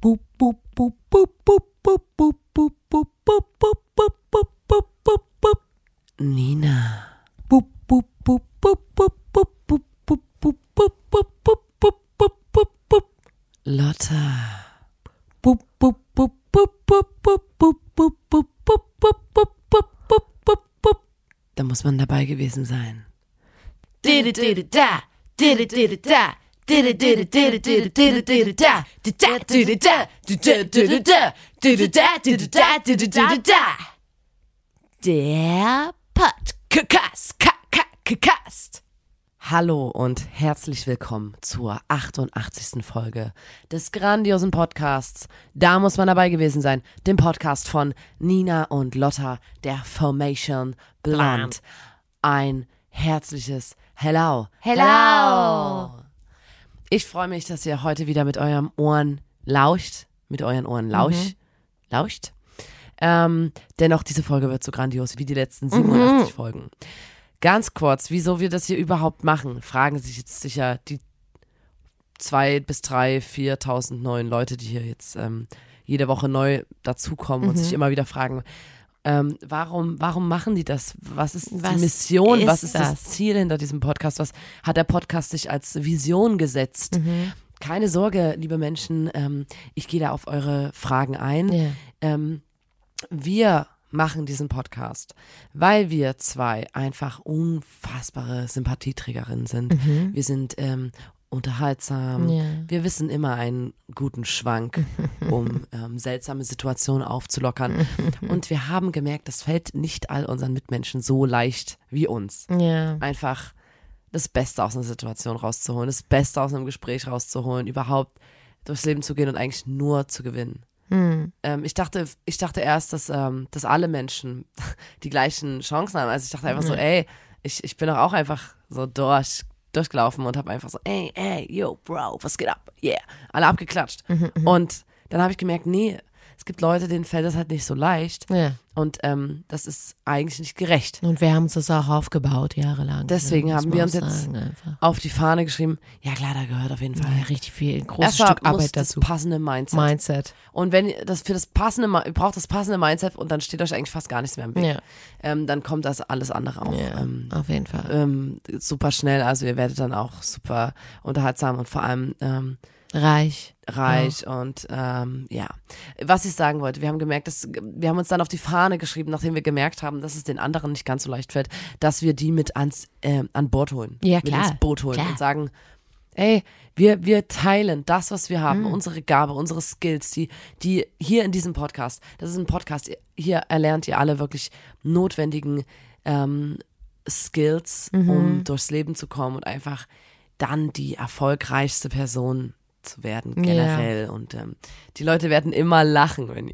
Boop, boop, boop, boop, boop, boop, boop, boop, boop, boop, boop, boop, boop, boop, boop, boop. Nina. Boop, boop, boop, boop, boop, boop, boop, boop, boop, boop, boop, boop, boop, boop, boop, boop. Lotta. Boop, boop, boop, boop, boop, boop, boop, boop, boop, boop, boop, boop, boop, boop, boop, boop. Da muss man dabei gewesen sein. Did it, did it, da. Did it, did it, da. Der Podcast. Podcast. Hallo und herzlich willkommen zur 88. Folge des grandiosen Podcasts. Da muss man dabei gewesen sein. Dem Podcast von Nina und Lotta, der Formation Blunt. Ein herzliches Hello. Hello. Hello. Ich freue mich, dass ihr heute wieder mit euren Ohren lauscht. Mit euren Ohren lausch, lauscht. Ähm, dennoch, diese Folge wird so grandios wie die letzten 87 Folgen. Ganz kurz, wieso wir das hier überhaupt machen, fragen sich jetzt sicher die zwei bis drei, viertausend neuen Leute, die hier jetzt ähm, jede Woche neu dazukommen und sich immer wieder fragen, ähm, warum, warum machen die das? Was ist Was die Mission? ist Was ist das? das? Ziel hinter diesem Podcast? Was hat der Podcast sich als Vision gesetzt? Mhm. Keine Sorge, liebe Menschen, ähm, ich gehe da auf eure Fragen ein. Ja. Ähm, wir machen diesen Podcast, weil wir zwei einfach unfassbare Sympathieträgerinnen sind. Wir sind ähm, unterhaltsam. Ja. Wir wissen immer einen guten Schwank, um ähm, seltsame Situationen aufzulockern. Und wir haben gemerkt, das fällt nicht all unseren Mitmenschen so leicht wie uns. Ja. Einfach das Beste aus einer Situation rauszuholen, das Beste aus einem Gespräch rauszuholen, überhaupt durchs Leben zu gehen und eigentlich nur zu gewinnen. Hm. Ähm, ich dachte, ich dachte erst, dass, ähm, dass alle Menschen die gleichen Chancen haben. Also ich dachte einfach so, ey, ich, ich bin doch auch einfach so durch, durchgelaufen und habe einfach so, ey, ey, yo, Bro, was geht ab? Yeah. Alle abgeklatscht. Und dann habe ich gemerkt, nee, es gibt Leute, denen fällt das halt nicht so leicht. Ja. Und ähm, das ist eigentlich nicht gerecht. Und wir haben uns das auch aufgebaut, jahrelang. Deswegen Ja, muss haben wir uns jetzt sagen, auf die Fahne geschrieben, ja klar, da gehört auf jeden Fall. Ja, richtig viel, ein großes Erstmal Stück muss Arbeit das dazu. passende Mindset. Mindset. Und wenn ihr das für das passende, ihr braucht das passende Mindset und dann steht euch eigentlich fast gar nichts mehr im Weg. Ja. Ähm, dann kommt das alles andere auch Ja, ähm, auf jeden Fall. ähm, super schnell. Also ihr werdet dann auch super unterhaltsam und vor allem Reich. reich und ähm, ja. Was ich sagen wollte, wir haben gemerkt, dass wir haben uns dann auf die Fahne geschrieben, nachdem wir gemerkt haben, dass es den anderen nicht ganz so leicht fällt, dass wir die mit ans ähm, an Bord holen, Ja, mit klar, ins Boot holen klar. und sagen, ey, wir, wir teilen das, was wir Mhm. haben, unsere Gabe, unsere Skills, die, die hier in diesem Podcast, das ist ein Podcast, hier erlernt ihr alle wirklich notwendigen ähm, Skills, Mhm. um durchs Leben zu kommen und einfach dann die erfolgreichste Person zu werden, Ja. generell. Und ähm, die Leute werden immer lachen. Wenn,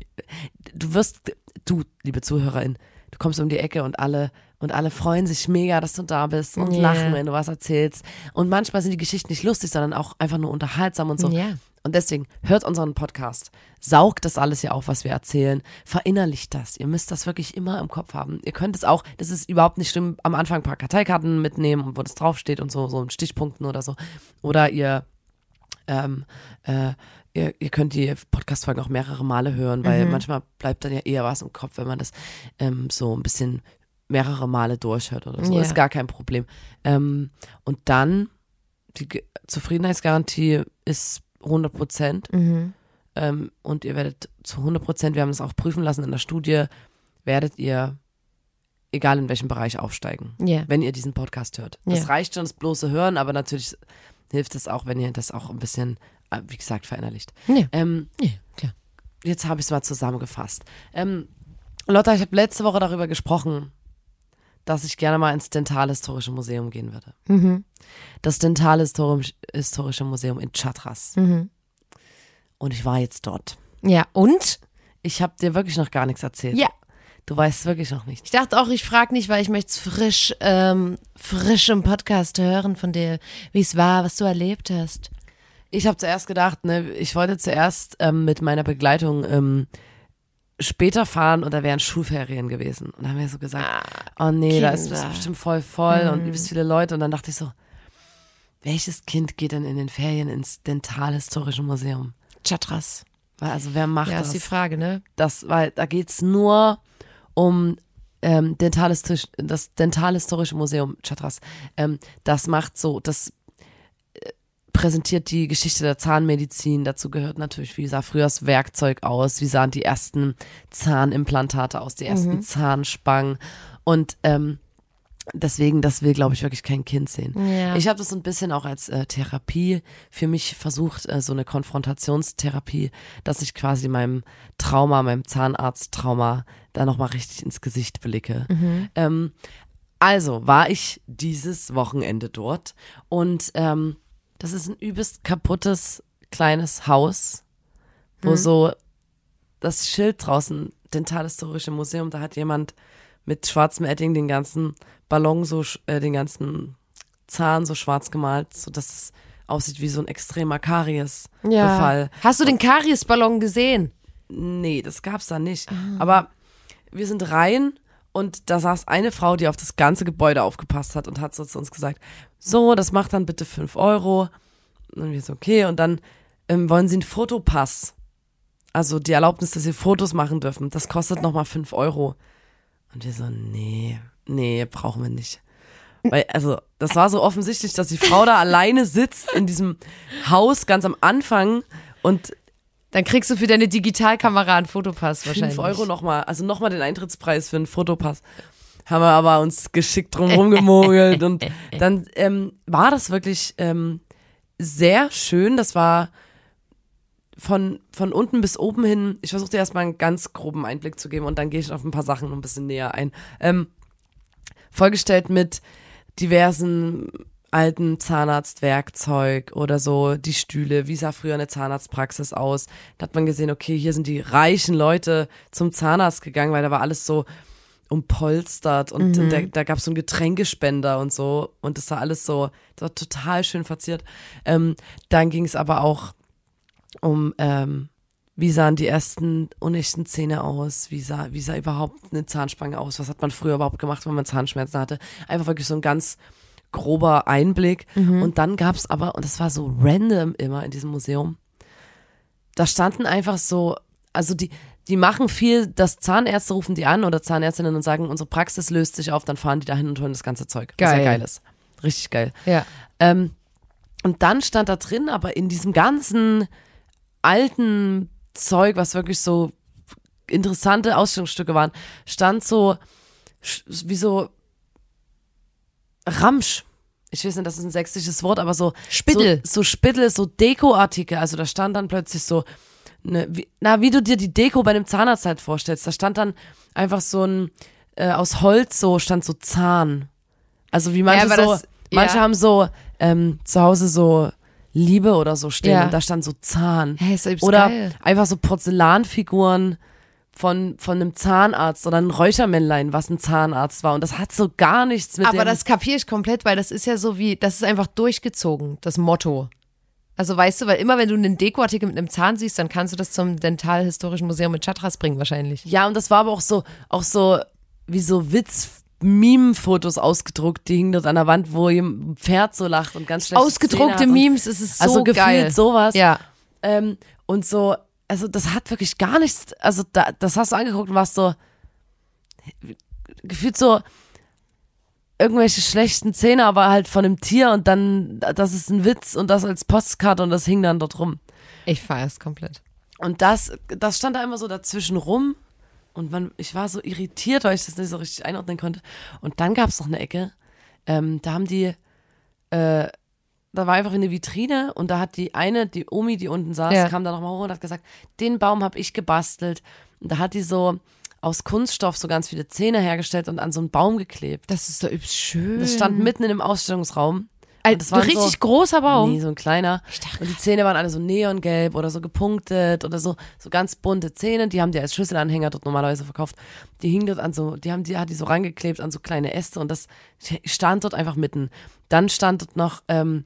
du wirst, du, liebe Zuhörerin, du kommst um die Ecke und alle und alle freuen sich mega, dass du da bist und Ja. lachen, wenn du was erzählst. Und manchmal sind die Geschichten nicht lustig, sondern auch einfach nur unterhaltsam und so. Ja. Und deswegen hört unseren Podcast, saugt das alles hier auf, was wir erzählen, verinnerlicht das. Ihr müsst das wirklich immer im Kopf haben. Ihr könnt es auch, das ist überhaupt nicht schlimm, am Anfang ein paar Karteikarten mitnehmen, wo das draufsteht und so, so in Stichpunkten oder so. Oder ihr, ähm, äh, ihr, ihr könnt die Podcast-Folgen auch mehrere Male hören, weil manchmal bleibt dann ja eher was im Kopf, wenn man das ähm, so ein bisschen mehrere Male durchhört oder so. Ja. Ist gar kein Problem. Ähm, und dann, die Ge- Zufriedenheitsgarantie ist 100 Prozent. Mhm. Ähm, und ihr werdet zu 100 Prozent, wir haben das auch prüfen lassen in der Studie, werdet ihr, egal in welchem Bereich, aufsteigen, Ja. wenn ihr diesen Podcast hört. Das Ja. reicht schon, das bloße Hören, aber natürlich hilft es auch, wenn ihr das auch ein bisschen, äh, wie gesagt, verinnerlicht. Ja. Ähm, Ja, klar. jetzt habe ich es mal zusammengefasst. Ähm, Lotta, ich habe letzte Woche darüber gesprochen, dass ich gerne mal ins Dentalhistorische Museum gehen würde. Mhm. Das Dentalhistorische Museum in Chatras. Mhm. Und ich war jetzt dort. Ja, und? Ich habe dir wirklich noch gar nichts erzählt. Ja. Du weißt wirklich noch nicht. Ich dachte auch, ich frage nicht, weil ich möchte es frisch, ähm, frisch im Podcast hören von dir, wie es war, was du erlebt hast. Ich habe zuerst gedacht, ne, ich wollte zuerst ähm, mit meiner Begleitung ähm, später fahren und da wären Schulferien gewesen. Und dann haben wir so gesagt, oh nee, da ist es Kinder. bestimmt voll voll und übelst viele Leute. Und dann dachte ich so, welches Kind geht denn in den Ferien ins Dentalhistorische Museum? Chatras. Also wer macht Ja, das? ist die Frage, ne? das, weil da geht's nur um ähm, Dentalhistisch, das Dentalhistorische Museum Chatras. Ähm, das macht so, das äh, präsentiert die Geschichte der Zahnmedizin. Dazu gehört natürlich, wie sah früher das Werkzeug aus, wie sahen die ersten Zahnimplantate aus, die ersten Zahnspangen. Und ähm, deswegen, das will, glaube ich, wirklich kein Kind sehen. Ja. Ich habe das so ein bisschen auch als äh, Therapie für mich versucht, äh, so eine Konfrontationstherapie, dass ich quasi meinem Trauma, meinem Zahnarzttrauma da nochmal richtig ins Gesicht blicke. Ähm, also war ich dieses Wochenende dort und ähm, das ist ein übelst kaputtes kleines Haus, wo so das Schild draußen, Dentalhistorische Museum, da hat jemand mit schwarzem Edding den ganzen Ballon so, äh, den ganzen Zahn so schwarz gemalt, so dass es aussieht wie so ein extremer Karies-Befall. Hast du den Kariesballon gesehen? Nee, das gab's da nicht. Aber wir sind rein und da saß eine Frau, die auf das ganze Gebäude aufgepasst hat und hat so zu uns gesagt, so, das macht dann bitte fünf Euro. Und wir so, okay. Und dann ähm, wollen sie einen Fotopass. Also die Erlaubnis, dass sie Fotos machen dürfen. Das kostet nochmal fünf Euro. Und wir so, nee, nee, brauchen wir nicht. Weil, also, das war so offensichtlich, dass die Frau da alleine sitzt in diesem Haus ganz am Anfang und Dann kriegst du für deine Digitalkamera einen Fotopass wahrscheinlich. 5 Euro nochmal, also nochmal den Eintrittspreis für einen Fotopass. Haben wir aber uns geschickt drum rumgemogelt und dann ähm, war das wirklich ähm, sehr schön. Das war von, von unten bis oben hin. Ich versuche dir erstmal einen ganz groben Einblick zu geben und dann gehe ich auf ein paar Sachen noch ein bisschen näher ein. Ähm, vollgestellt mit diversen alten Zahnarztwerkzeug oder so, die Stühle, wie sah früher eine Zahnarztpraxis aus. Da hat man gesehen, okay, hier sind die reichen Leute zum Zahnarzt gegangen, weil da war alles so umpolstert und Mhm. da, da gab es so einen Getränkespender und so und das war alles so, das war total schön verziert. Ähm, dann ging es aber auch um, ähm, wie sahen die ersten unechten Zähne aus, wie sah, wie sah überhaupt eine Zahnspange aus, was hat man früher überhaupt gemacht, wenn man Zahnschmerzen hatte. Einfach wirklich so ein ganz grober Einblick. Und dann gab es aber, und das war so random immer in diesem Museum, da standen einfach so, also die, die machen viel, dass Zahnärzte rufen die an oder Zahnärztinnen und sagen, unsere Praxis löst sich auf, dann fahren die dahin und holen das ganze Zeug. Was ja Geil. geil ist. Richtig geil. Ja. Ähm, und dann stand da drin, aber in diesem ganzen alten Zeug, was wirklich so interessante Ausstellungsstücke waren, stand so wie so Ramsch. Ich weiß nicht, das ist ein sächsisches Wort, aber so Spittel. So, so Spittel, so Dekoartikel. Also da stand dann plötzlich so, ne, wie, na, wie du dir die Deko bei einem Zahnarzt halt vorstellst. Da stand dann einfach so ein, äh, aus Holz so, stand so Zahn. Also wie manche aber so, das- manche ja. haben so ähm, zu Hause so Liebe oder so stehen Ja. und da stand so Zahn. Hä, ist Oder geil. einfach so Porzellanfiguren von, von einem Zahnarzt oder ein Räuchermännlein, was ein Zahnarzt war. Und das hat so gar nichts mit Aber das kapiere ich komplett, weil das ist ja so wie, das ist einfach durchgezogen, das Motto. Also weißt du, weil immer wenn du einen Dekoartikel mit einem Zahn siehst, dann kannst du das zum Dentalhistorischen Museum mit Chatras bringen wahrscheinlich. Ja, und das war aber auch so, auch so, wie so Witz-Meme-Fotos ausgedruckt, die hingen dort an der Wand, wo ein Pferd so lacht und ganz schlecht Ausgedruckte Memes, es ist so also gefühlt geil. sowas. Ja. Ähm, und so, also das hat wirklich gar nichts, also da, das hast du angeguckt und warst so, gefühlt so irgendwelche schlechten Zähne, aber halt von einem Tier und dann, das ist ein Witz und das als Postkarte und das hing dann dort rum. Ich feiere es komplett. Und das, das stand da immer so dazwischen rum. Und man, ich war so irritiert, weil ich das nicht so richtig einordnen konnte. Und dann gab es noch eine Ecke, ähm, da haben die, äh, da war einfach eine Vitrine und da hat die eine, die Omi, die unten saß, Ja. kam da nochmal hoch und hat gesagt, den Baum habe ich gebastelt. Und da hat die so aus Kunststoff so ganz viele Zähne hergestellt und an so einen Baum geklebt. Das ist doch übelst schön. Das stand mitten in dem Ausstellungsraum. ein und das waren richtig so- großer Baum. Nee, so ein kleiner. Und die Zähne waren alle so neongelb oder so gepunktet oder so, so ganz bunte Zähne. Die haben die als Schlüsselanhänger dort normalerweise verkauft. Die hingen dort an so, die haben die, hat die so rangeklebt an so kleine Äste und das stand dort einfach mitten. Dann stand dort noch ähm,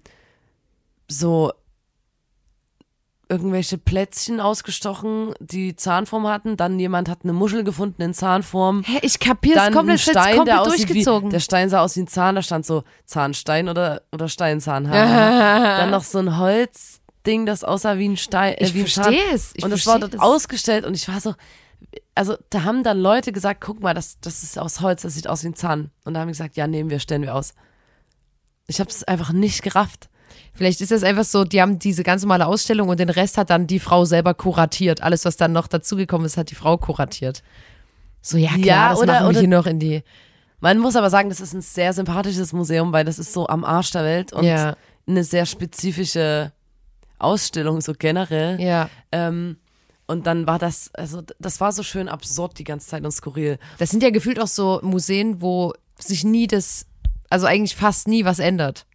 so irgendwelche Plätzchen ausgestochen, die Zahnform hatten. Dann jemand hat eine Muschel gefunden in Zahnform. Hä, ich kapiere es Dann komplett, das Stein, der komplett wie, durchgezogen. der Stein sah aus wie ein Zahn, da stand so Zahnstein oder, oder Steinzahn. Dann noch so ein Holz, Ding, das aussah wie ein Stein. Äh, Ich wie ein Zahn. verstehe es. Ich und es war dort es. ausgestellt und ich war so, also da haben dann Leute gesagt, guck mal, das, das ist aus Holz, das sieht aus wie ein Zahn. Und da haben wir gesagt, ja, nehmen wir, stellen wir aus. Ich habe es einfach nicht gerafft. Vielleicht ist das einfach so, die haben diese ganz normale Ausstellung und den Rest hat dann die Frau selber kuratiert. Alles, was dann noch dazugekommen ist, hat die Frau kuratiert. So, ja, klar, Ja, das oder- machen wir oder- hier noch in die. Man muss aber sagen, das ist ein sehr sympathisches Museum, weil das ist so am Arsch der Welt und Ja. eine sehr spezifische Ausstellung, so generell. Ja. Ähm, und dann war das, also das war so schön absurd die ganze Zeit und skurril. Das sind ja gefühlt auch so Museen, wo sich nie das, also eigentlich fast nie was ändert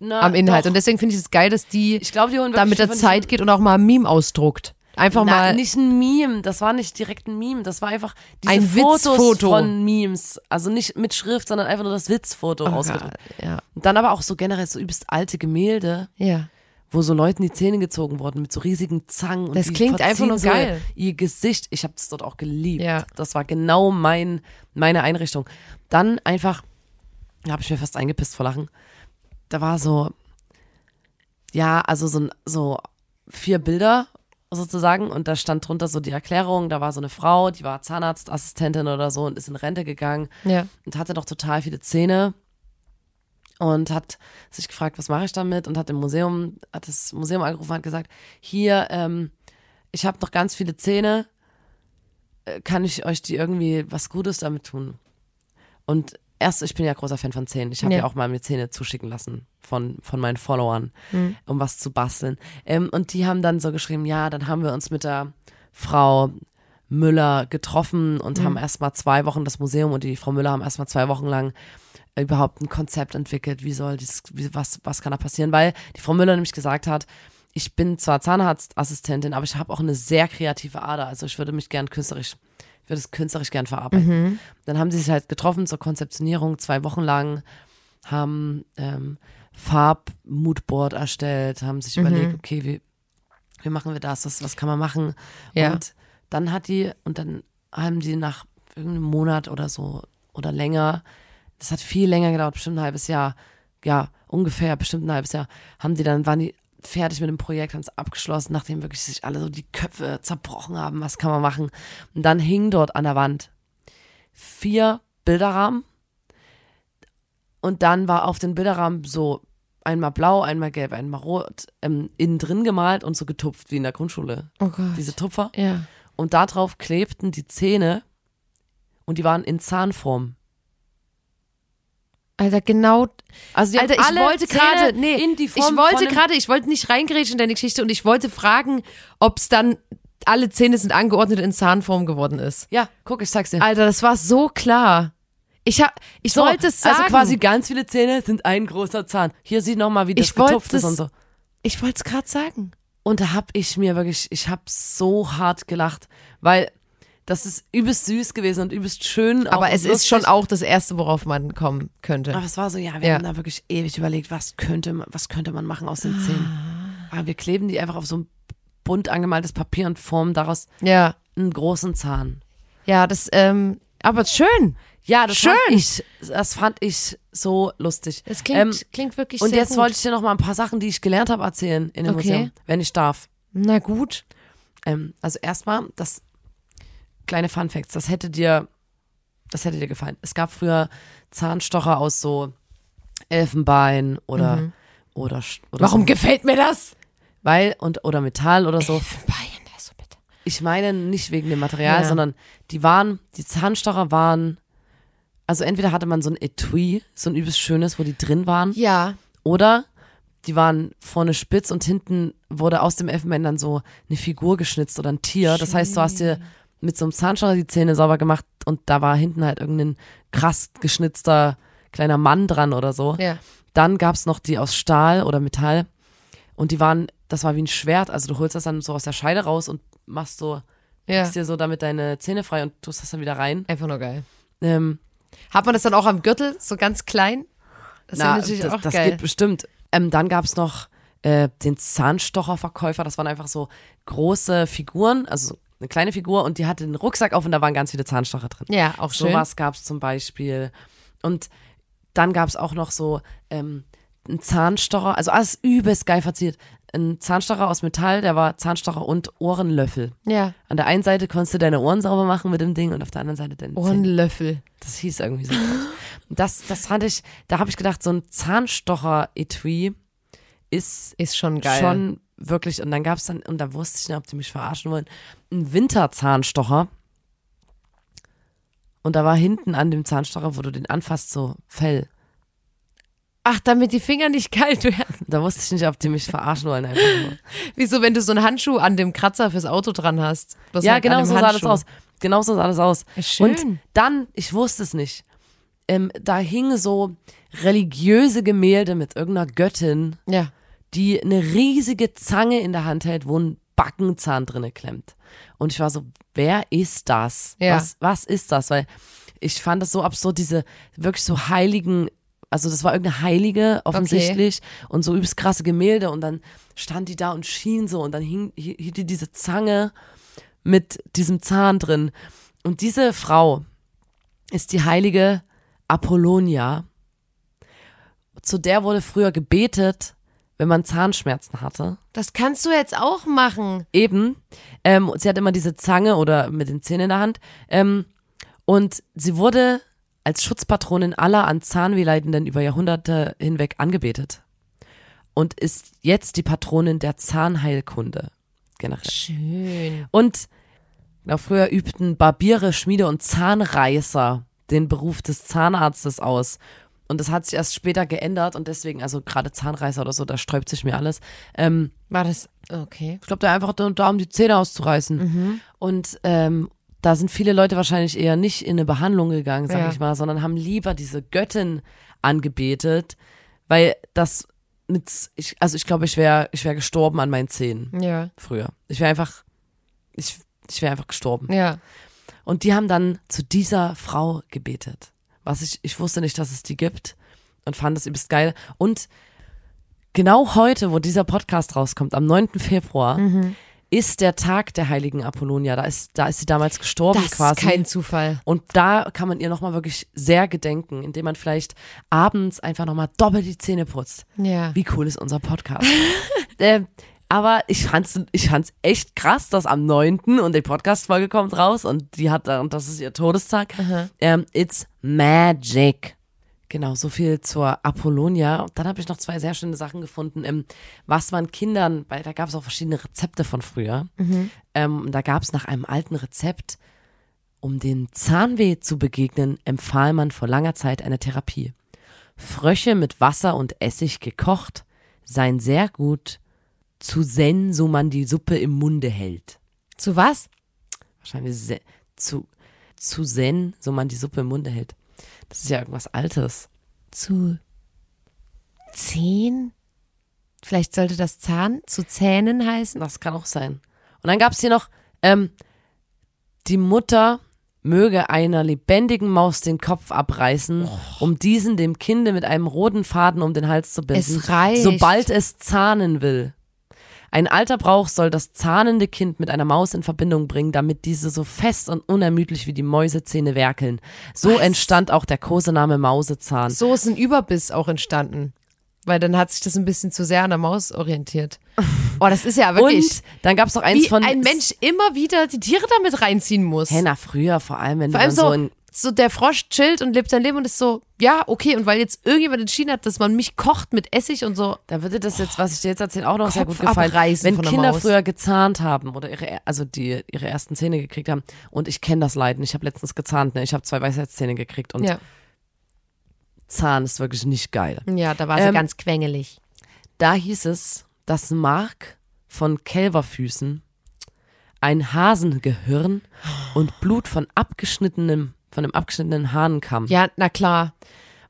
Na, am Inhalt. doch. Und deswegen finde ich es geil, dass die ich glaube, die da mit der Zeit geht und auch mal ein Meme ausdruckt. Einfach Na, mal. nicht ein Meme, das war nicht direkt ein Meme, das war einfach diese Ein Fotos Witzfoto. von Memes. Also nicht mit Schrift, sondern einfach nur das Witzfoto Oh ausgedruckt. Ja. Und dann aber auch so generell so übelst alte Gemälde, Ja. wo so Leuten die Zähne gezogen wurden mit so riesigen Zangen. Und Das klingt einfach nur so geil. Ihr Gesicht, ich habe das dort auch geliebt. Ja. Das war genau mein, meine Einrichtung. Dann einfach, da habe ich mir fast eingepisst vor Lachen. Da war so, ja, also so, so vier Bilder sozusagen und da stand drunter so die Erklärung, da war so eine Frau, die war Zahnarztassistentin oder so und ist in Rente gegangen Ja. und hatte doch total viele Zähne und hat sich gefragt, was mache ich damit und hat im Museum, hat das Museum angerufen und hat gesagt, hier, ähm, ich habe noch ganz viele Zähne, äh, kann ich euch die irgendwie was Gutes damit tun? Und erst, ich bin ja großer Fan von Zähnen. Ich habe ja. Ja. auch mal mir Zähne zuschicken lassen von, von meinen Followern, um was zu basteln. Ähm, und die haben dann so geschrieben, ja, dann haben wir uns mit der Frau Müller getroffen und haben erstmal zwei Wochen das Museum und die Frau Müller haben erstmal zwei Wochen lang überhaupt ein Konzept entwickelt, wie soll dieses, wie, was, was kann da passieren, weil die Frau Müller nämlich gesagt hat, ich bin zwar Zahnarztassistentin, aber ich habe auch eine sehr kreative Ader, also ich würde mich gern künstlerisch, ich würde es künstlerisch gern verarbeiten. Dann haben sie sich halt getroffen zur Konzeptionierung, zwei Wochen lang, haben ähm, Farbmoodboard erstellt, haben sich überlegt, okay, wie, wie machen wir das, was, was kann man machen? Ja. Und dann hat die, und dann haben die nach irgendeinem Monat oder so oder länger, das hat viel länger gedauert, bestimmt ein halbes Jahr, ja, ungefähr, bestimmt ein halbes Jahr, haben die dann, waren die fertig mit dem Projekt, haben es abgeschlossen, nachdem wirklich sich alle so die Köpfe zerbrochen haben, was kann man machen. Und dann hing dort an der Wand vier Bilderrahmen und dann war auf den Bilderrahmen so einmal blau, einmal gelb, einmal rot, ähm, innen drin gemalt und so getupft wie in der Grundschule. Oh Gott. Diese Tupfer. Ja. Und darauf klebten die Zähne und die waren in Zahnform. Alter, genau. Also Alter, ich wollte gerade, nee, ich wollte gerade, ich wollte nicht reingrätschen in deine Geschichte und ich wollte fragen, ob es dann alle Zähne sind angeordnet in Zahnform geworden ist. Ja, guck, ich zeig's dir. Alter, das war so klar. Ich hab, ich So, wollte es sagen. Also quasi ganz viele Zähne sind ein großer Zahn. Hier sieht noch mal, wie das Ich getupft ist und so. ich wollte es gerade sagen. Und da hab ich mir wirklich, ich hab so hart gelacht, weil das ist übelst süß gewesen und übelst schön. Aber und es ist schon auch das Erste, worauf man kommen könnte. Aber es war so, ja, wir Ja. haben da wirklich ewig überlegt, was könnte, man- was könnte man machen aus den Ah. Zähnen. Aber wir kleben die einfach auf so ein bunt angemaltes Papier und formen daraus Ja. einen großen Zahn. Ja, das, ähm, aber schön. Ja, das Schön. Fand ich, das fand ich so lustig. Das klingt, Ähm, klingt wirklich und sehr jetzt gut. wollte ich dir noch mal ein paar Sachen, die ich gelernt habe, erzählen in dem Okay. Museum, wenn ich darf. Na gut. Ähm, also erstmal, das kleine Fun Facts, das hätte dir, das hätte dir gefallen. Es gab früher Zahnstocher aus so Elfenbein oder oder, sch- oder Mhm. Warum so, gefällt mir das? weil und oder Metall oder so. Bayern, so bitte. Ich meine nicht wegen dem Material, Ja. sondern die waren, die Zahnstocher waren, also entweder hatte man so ein Etui, so ein übelst schönes, wo die drin waren, Ja. oder die waren vorne spitz und hinten wurde aus dem Elfenbein dann so eine Figur geschnitzt oder ein Tier. Das heißt, du hast dir mit so einem Zahnstocher die Zähne sauber gemacht und da war hinten halt irgendein krass geschnitzter kleiner Mann dran oder so. Ja. Dann gab's noch die aus Stahl oder Metall und die waren, das war wie ein Schwert. Also du holst das dann so aus der Scheide raus und machst so, Ja. dir so damit deine Zähne frei und tust das dann wieder rein. Einfach nur geil. Ähm, Hat man das dann auch am Gürtel, so ganz klein? Das na, natürlich das, auch das geil. geht bestimmt. Ähm, dann gab's noch äh, den Zahnstocherverkäufer. Das waren einfach so große Figuren, also so eine kleine Figur und die hatte einen Rucksack auf und da waren ganz viele Zahnstocher drin. ja, auch schön. Sowas gab's zum Beispiel. Und dann gab's auch noch so ähm, einen Zahnstocher, also alles übelst geil verziert. ein Zahnstocher aus Metall, der war Zahnstocher und Ohrenlöffel. Ja. An der einen Seite konntest du deine Ohren sauber machen mit dem Ding und auf der anderen Seite deine Zähne. Ohrenlöffel. Das hieß irgendwie so. Das, das fand ich, da habe ich gedacht, so ein Zahnstocher-Etui ist Ist schon geil. schon wirklich, und dann gab es dann, und da wusste ich nicht, ob die mich verarschen wollen, ein Winterzahnstocher. Und da war hinten an dem Zahnstocher, wo du den anfasst, so Fell. Ach, damit die Finger nicht kalt werden. Da wusste ich nicht, ob die mich verarschen wollen. Einfach nur. Wieso, wenn du so einen Handschuh an dem Kratzer fürs Auto dran hast? Ja, genau so sah das Handschuh. aus. Genau so sah das aus. Schön. Und dann, ich wusste es nicht, ähm, da hingen so religiöse Gemälde mit irgendeiner Göttin, Ja. Die eine riesige Zange in der Hand hält, wo ein Backenzahn drinne klemmt. Und ich war so, wer ist das? Ja. Was, was ist das? Weil ich fand das so absurd, diese wirklich so heiligen, also das war irgendeine Heilige offensichtlich und so übelst krasse Gemälde und dann stand die da und schien so und dann hing, hielt die diese Zange mit diesem Zahn drin. Und diese Frau ist die heilige Apollonia. Zu der wurde früher gebetet, wenn man Zahnschmerzen hatte. Das kannst du jetzt auch machen. Eben. Ähm, sie hat immer diese Zange oder mit den Zähnen in der Hand. Ähm, und sie wurde als Schutzpatronin aller an Zahnweh Leidenden über Jahrhunderte hinweg angebetet. Und ist jetzt die Patronin der Zahnheilkunde. Generell. Schön. Und ja, früher übten Barbiere, Schmiede und Zahnreißer den Beruf des Zahnarztes aus. Und das hat sich erst später geändert und deswegen, also gerade Zahnreißer oder so, da sträubt sich mir alles. Ähm, War das okay? ich glaube, da einfach da, da um die Zähne auszureißen. Und ähm, da sind viele Leute wahrscheinlich eher nicht in eine Behandlung gegangen, sag Ja. ich mal, sondern haben lieber diese Göttin angebetet, weil das mit, ich, also ich glaube, ich wäre ich wär gestorben an meinen Zähnen Ja. früher. Ich wäre einfach, ich, ich wäre einfach gestorben. Ja. Und die haben dann zu dieser Frau gebetet. Was ich, ich wusste nicht, dass es die gibt und fand es übelst geil. Und genau heute, wo dieser Podcast rauskommt, am 9. Februar, ist der Tag der heiligen Apollonia. Da ist, da ist sie damals gestorben Das quasi. ist kein Zufall. und da kann man ihr nochmal wirklich sehr gedenken, indem man vielleicht abends einfach nochmal doppelt die Zähne putzt. Ja. Wie cool ist unser Podcast? ähm, aber ich fand's, ich fand's echt krass, dass am 9. und die Podcast-Folge kommt raus und die hat, und das ist ihr Todestag. Ähm, it's magic. Genau, so viel zur Apollonia. Und dann habe ich noch zwei sehr schöne Sachen gefunden, ähm, was man Kindern, weil da gab es auch verschiedene Rezepte von früher. Ähm, da gab es nach einem alten Rezept, um den Zahnweh zu begegnen, empfahl man vor langer Zeit eine Therapie. Frösche mit Wasser und Essig gekocht seien sehr gut zu zen, so man die Suppe im Munde hält. Zu was? Wahrscheinlich se zu, zu zen, so man die Suppe im Munde hält. Das ist ja irgendwas Altes. Zu Zehn? Vielleicht sollte das Zahn zu Zähnen heißen? Das kann auch sein. Und dann gab es hier noch, ähm, die Mutter möge einer lebendigen Maus den Kopf abreißen, um diesen dem Kinde mit einem roten Faden um den Hals zu binden, Es sobald es zahnen will. Ein alter Brauch soll das zahnende Kind mit einer Maus in Verbindung bringen, damit diese so fest und unermüdlich wie die Mäusezähne werkeln. So Was? entstand auch der Kosename Mausezahn. So ist ein Überbiss auch entstanden. Weil dann hat sich das ein bisschen zu sehr an der Maus orientiert. Oh, das ist ja wirklich, Und dann gab es noch eins wie von ein Mensch immer wieder die Tiere damit reinziehen muss. Hey, na früher vor allem, wenn Vor allem dann so so, in so der Frosch chillt und lebt sein Leben und ist so, ja, okay. Und weil jetzt irgendjemand entschieden hat, dass man mich kocht mit Essig und so, Da würde das jetzt, was ich dir jetzt erzähle, auch noch sehr gut Kopf gefallen. Wenn Kinder Maus. früher gezahnt haben oder ihre, also die ihre ersten Zähne gekriegt haben und ich kenne das Leiden. Ich habe letztens gezahnt, ne? Ich habe zwei Weisheitszähne gekriegt und ja. Zahn ist wirklich nicht geil. Ja, da war sie Ähm, ganz quengelig. Da hieß es, dass Mark von Kälberfüßen, ein Hasengehirn und Blut von abgeschnittenem, von einem abgeschnittenen Hahnenkamm. Ja, na klar.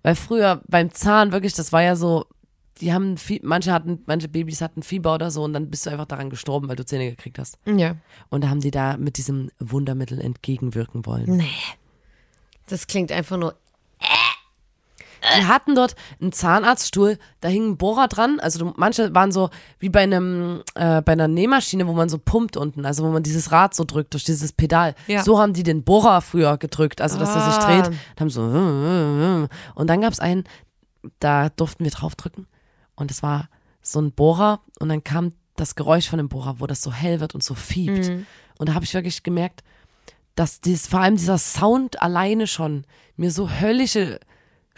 Weil früher beim Zahn wirklich, das war ja so, die haben viel, manche hatten, manche Babys hatten Fieber oder so und dann bist du einfach daran gestorben, weil du Zähne gekriegt hast. Ja. Und da haben die da mit diesem Wundermittel entgegenwirken wollen. Nee. Das klingt einfach nur. Die hatten dort einen Zahnarztstuhl, da hing ein Bohrer dran. Also du, manche waren so wie bei einem äh, bei einer Nähmaschine, wo man so pumpt unten, also wo man dieses Rad so drückt durch dieses Pedal. Ja. So haben die den Bohrer früher gedrückt, also dass er sich Ah. dreht. Und haben so und dann gab es einen, da durften wir draufdrücken und es war so ein Bohrer und dann kam das Geräusch von dem Bohrer, wo das so hell wird und so fiebt. Und da habe ich wirklich gemerkt, dass dies, vor allem dieser Sound alleine schon mir so höllische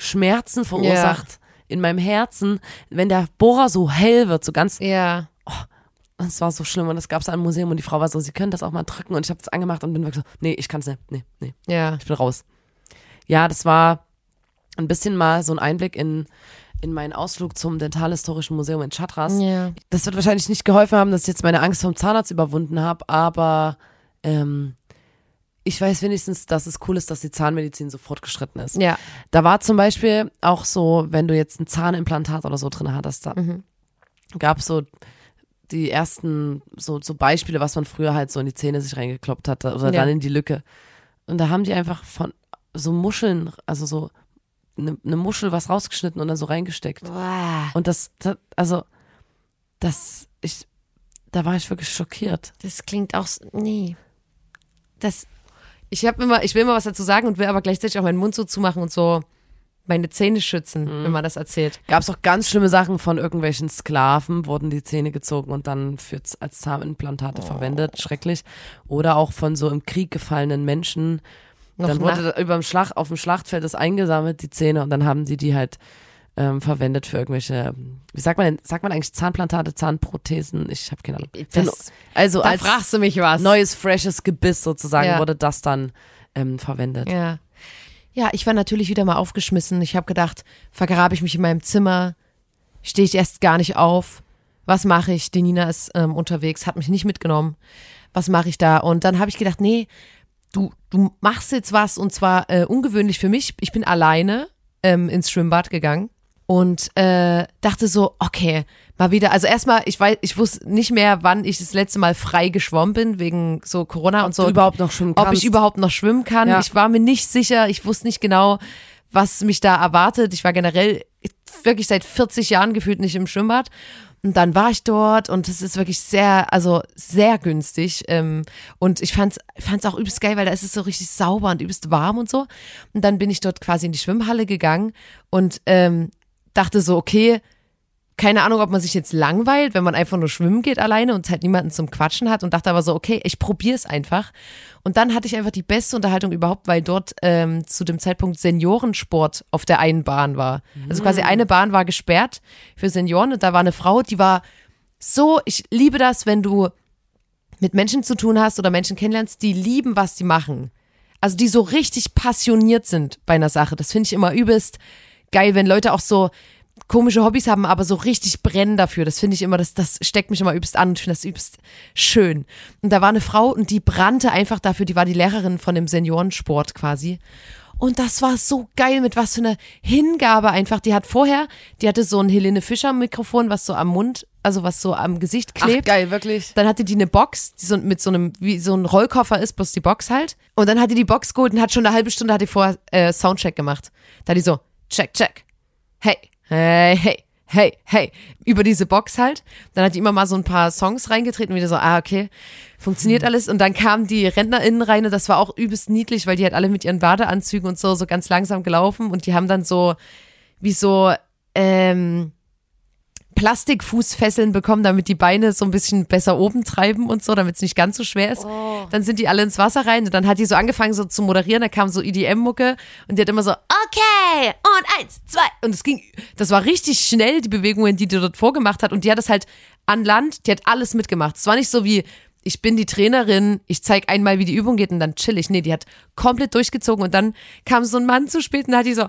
Schmerzen verursacht in meinem Herzen, wenn der Bohrer so hell wird, so ganz Ja. das war so schlimm und das gab es am Museum und die Frau war so, sie können das auch mal drücken und ich habe das angemacht und bin wirklich so, nee, ich kann es nicht, nee, nee, Ja. ich bin raus. Ja, das war ein bisschen mal so ein Einblick in, in meinen Ausflug zum Dentalhistorischen Museum in Chatras. Ja. Das wird wahrscheinlich nicht geholfen haben, dass ich jetzt meine Angst vom Zahnarzt überwunden habe, aber ähm, ich weiß wenigstens, dass es cool ist, dass die Zahnmedizin so fortgeschritten ist. Ja. Da war zum Beispiel auch so, wenn du jetzt ein Zahnimplantat oder so drin hattest, da gab es so die ersten so, so Beispiele, was man früher halt so in die Zähne sich reingekloppt hatte oder Ja. dann in die Lücke. Und da haben die einfach von so Muscheln, also so eine ne Muschel was rausgeschnitten und dann so reingesteckt. Boah, Und das, das also das, ich, da war ich wirklich schockiert. das klingt auch, nee. Das, ich habe immer, ich will immer was dazu sagen und will aber gleichzeitig auch meinen Mund so zumachen und so meine Zähne schützen, wenn man das erzählt. Gab es auch ganz schlimme Sachen von irgendwelchen Sklaven, wurden die Zähne gezogen und dann für, als Zahnimplantate verwendet, schrecklich. Oder auch von so im Krieg gefallenen Menschen. Noch dann nach- wurde über dem Schlacht, auf dem Schlachtfeld das eingesammelt, die Zähne, und dann haben die die halt ähm, verwendet für irgendwelche, wie sagt man denn, sagt man eigentlich Zahnplantate, Zahnprothesen? Ich habe keine Ahnung. Das- also Da als fragst du mich was. neues, freshes Gebiss sozusagen Ja. wurde das dann ähm, verwendet. Ja. Ja, ich war natürlich wieder mal aufgeschmissen. Ich habe gedacht, vergrabe ich mich in meinem Zimmer, stehe ich erst gar nicht auf. Was mache ich? Die Nina ist ähm, unterwegs, hat mich nicht mitgenommen. Was mache ich da? Und dann habe ich gedacht, nee, du, du machst jetzt was und zwar äh, ungewöhnlich für mich. Ich bin alleine ähm, ins Schwimmbad gegangen und äh, dachte so, okay, mal wieder. Also erstmal, ich weiß, ich wusste nicht mehr, wann ich das letzte Mal frei geschwommen bin wegen so Corona und so. du überhaupt noch schwimmen Ob kannst. ich überhaupt noch schwimmen kann. Ja. Ich war mir nicht sicher. Ich wusste nicht genau, was mich da erwartet. Ich war generell wirklich seit 40 Jahren gefühlt nicht im Schwimmbad. Und dann war ich dort und es ist wirklich sehr, also sehr günstig. Ähm, und ich fand's, fand's auch übelst geil, weil da ist es so richtig sauber und übelst warm und so. Und dann bin ich dort quasi in die Schwimmhalle gegangen und ähm, dachte so, okay, keine Ahnung, ob man sich jetzt langweilt, wenn man einfach nur schwimmen geht alleine und halt niemanden zum Quatschen hat und dachte aber so, okay, ich probiere es einfach. Und dann hatte ich einfach die beste Unterhaltung überhaupt, weil dort ähm, zu dem Zeitpunkt Seniorensport auf der einen Bahn war. Also quasi eine Bahn war gesperrt für Senioren und da war eine Frau, die war so, ich liebe das, wenn du mit Menschen zu tun hast oder Menschen kennenlernst, die lieben, was die machen. Also die so richtig passioniert sind bei einer Sache. Das finde ich immer übelst geil, wenn Leute auch so komische Hobbys haben, aber so richtig brennen dafür. Das finde ich immer, das, das steckt mich immer übelst an und ich finde das übelst schön. Und da war eine Frau und die brannte einfach dafür, die war die Lehrerin von dem Seniorensport quasi. Und das war so geil, mit was für einer Hingabe einfach. Die hat vorher, die hatte so ein Helene Fischer Mikrofon, was so am Mund, also was so am Gesicht Ach, klebt. geil, wirklich. Dann hatte die eine Box, die so mit so einem, wie so ein Rollkoffer ist, bloß die Box halt. Und dann hat die die Box geholt und hat schon eine halbe Stunde, hat die vorher äh, Soundcheck gemacht. Da hat die so, check, check. Hey, hey, hey, hey, hey. Über diese Box halt. Dann hat die immer mal so ein paar Songs reingetreten und wieder so, ah, okay, funktioniert alles. Und dann kamen die RentnerInnen rein und das war auch übelst niedlich, weil die halt alle mit ihren Badeanzügen und so, so ganz langsam gelaufen und die haben dann so, wie so, ähm, Plastikfußfesseln bekommen, damit die Beine so ein bisschen besser oben treiben und so, damit es nicht ganz so schwer ist. Dann sind die alle ins Wasser rein und dann hat die so angefangen so zu moderieren, da kam so EDM-Mucke und die hat immer so, okay, und eins, zwei. Und es ging, das war richtig schnell, die Bewegungen, die die dort vorgemacht hat und die hat das halt an Land, die hat alles mitgemacht. Es war nicht so wie, ich bin die Trainerin, ich zeig einmal, wie die Übung geht und dann chill ich. Nee, die hat komplett durchgezogen und dann kam so ein Mann zu spät und hat die so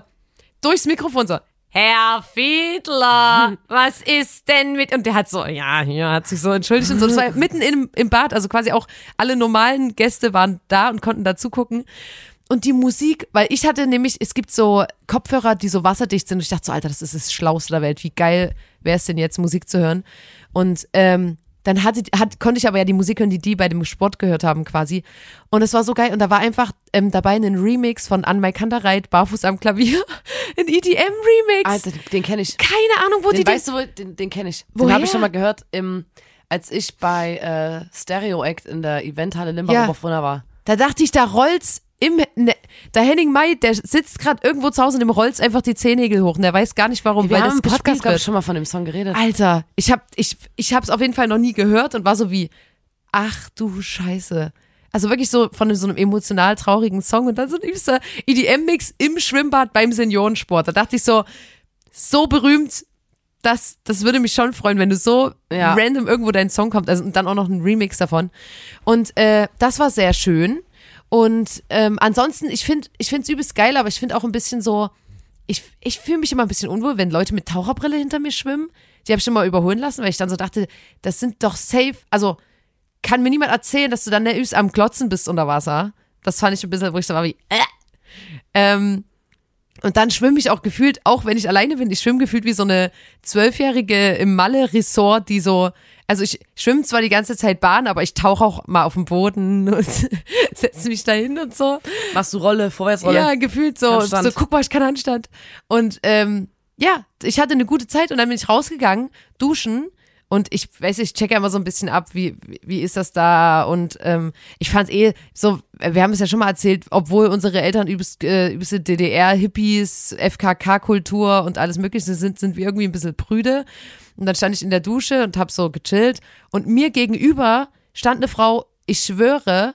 durchs Mikrofon so, Herr Fiedler, was ist denn mit? Und der hat so, ja, ja, hat sich so entschuldigt und so. Das war mitten im, im Bad, also quasi auch alle normalen Gäste waren da und konnten da zugucken. Und die Musik, weil ich hatte nämlich, es gibt so Kopfhörer, die so wasserdicht sind. Und ich dachte so, Alter, das ist das Schlauste der Welt. Wie geil wäre es denn jetzt, Musik zu hören? Und ähm, dann hatte, hat, konnte ich aber ja die Musik hören, die die bei dem Sport gehört haben quasi. Und es war so geil. Und da war einfach ähm, dabei ein Remix von Anmai Kantereit, Barfuß am Klavier. Ein EDM-Remix. Alter, den kenne ich. Keine Ahnung, wo Den die den weißt du, den, den kenne ich. Den Woher? habe ich schon mal gehört, im, als ich bei äh, Stereo Act in der Eventhalle Limburg Ja. War. Da dachte ich, da rollt's im, ne, der Henning May, der sitzt gerade irgendwo zu Hause und dem rollt einfach die Zehennägel hoch und der weiß gar nicht warum, Wir weil haben das im Podcast, glaube ich, schon mal von dem Song geredet. Alter, ich hab, ich, ich hab's auf jeden Fall noch nie gehört und war so wie, ach du Scheiße. Also wirklich so von so einem emotional traurigen Song und dann so ein übster EDM-Mix im Schwimmbad beim Seniorensport. Da dachte ich so, so berühmt, das, das würde mich schon freuen, wenn du so Ja. random irgendwo dein Song kommt, also und dann auch noch ein Remix davon. Und äh, das war sehr schön. Und ähm, ansonsten, ich finde ich es übelst geil, aber ich finde auch ein bisschen so, ich, ich fühle mich immer ein bisschen unwohl, wenn Leute mit Taucherbrille hinter mir schwimmen. Die habe ich schon mal überholen lassen, weil ich dann so dachte, das sind doch safe, also kann mir niemand erzählen, dass du dann übelst am Klotzen bist unter Wasser. Das fand ich ein bisschen, wo ich so war wie, äh. Ähm, und dann schwimme ich auch gefühlt, auch wenn ich alleine bin, ich schwimme gefühlt wie so eine Zwölfjährige im Malle-Resort, die so, also ich schwimme zwar die ganze Zeit Bahn, aber ich tauche auch mal auf den Boden und setze mich da hin und so. Machst du Rolle, Vorwärtsrolle? Ja, gefühlt so, Handstand. so, guck mal, ich kann Handstand. Und ähm, ja, ich hatte eine gute Zeit und dann bin ich rausgegangen, duschen und ich weiß, ich checke immer so ein bisschen ab, wie, wie- wie ist das da und ähm, ich fand eh so, wir haben es ja schon mal erzählt, obwohl unsere Eltern übelst, äh, übelste DDR-Hippies, FKK-Kultur und alles mögliche sind, sind wir irgendwie ein bisschen prüde. Und dann stand ich in der Dusche und hab so gechillt und mir gegenüber stand eine Frau, ich schwöre,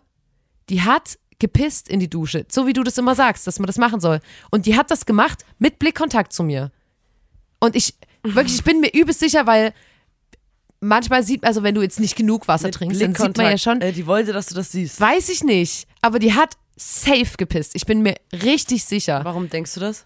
die hat gepisst in die Dusche, so wie du das immer sagst, dass man das machen soll. Und die hat das gemacht mit Blickkontakt zu mir. Und ich, wirklich, ich bin mir übelst sicher, weil manchmal sieht, also wenn du jetzt nicht genug Wasser Mit trinkst, dann sieht man ja schon, Äh, die wollte, dass du das siehst. weiß ich nicht, aber die hat safe gepisst. Ich bin mir richtig sicher. Warum denkst du das?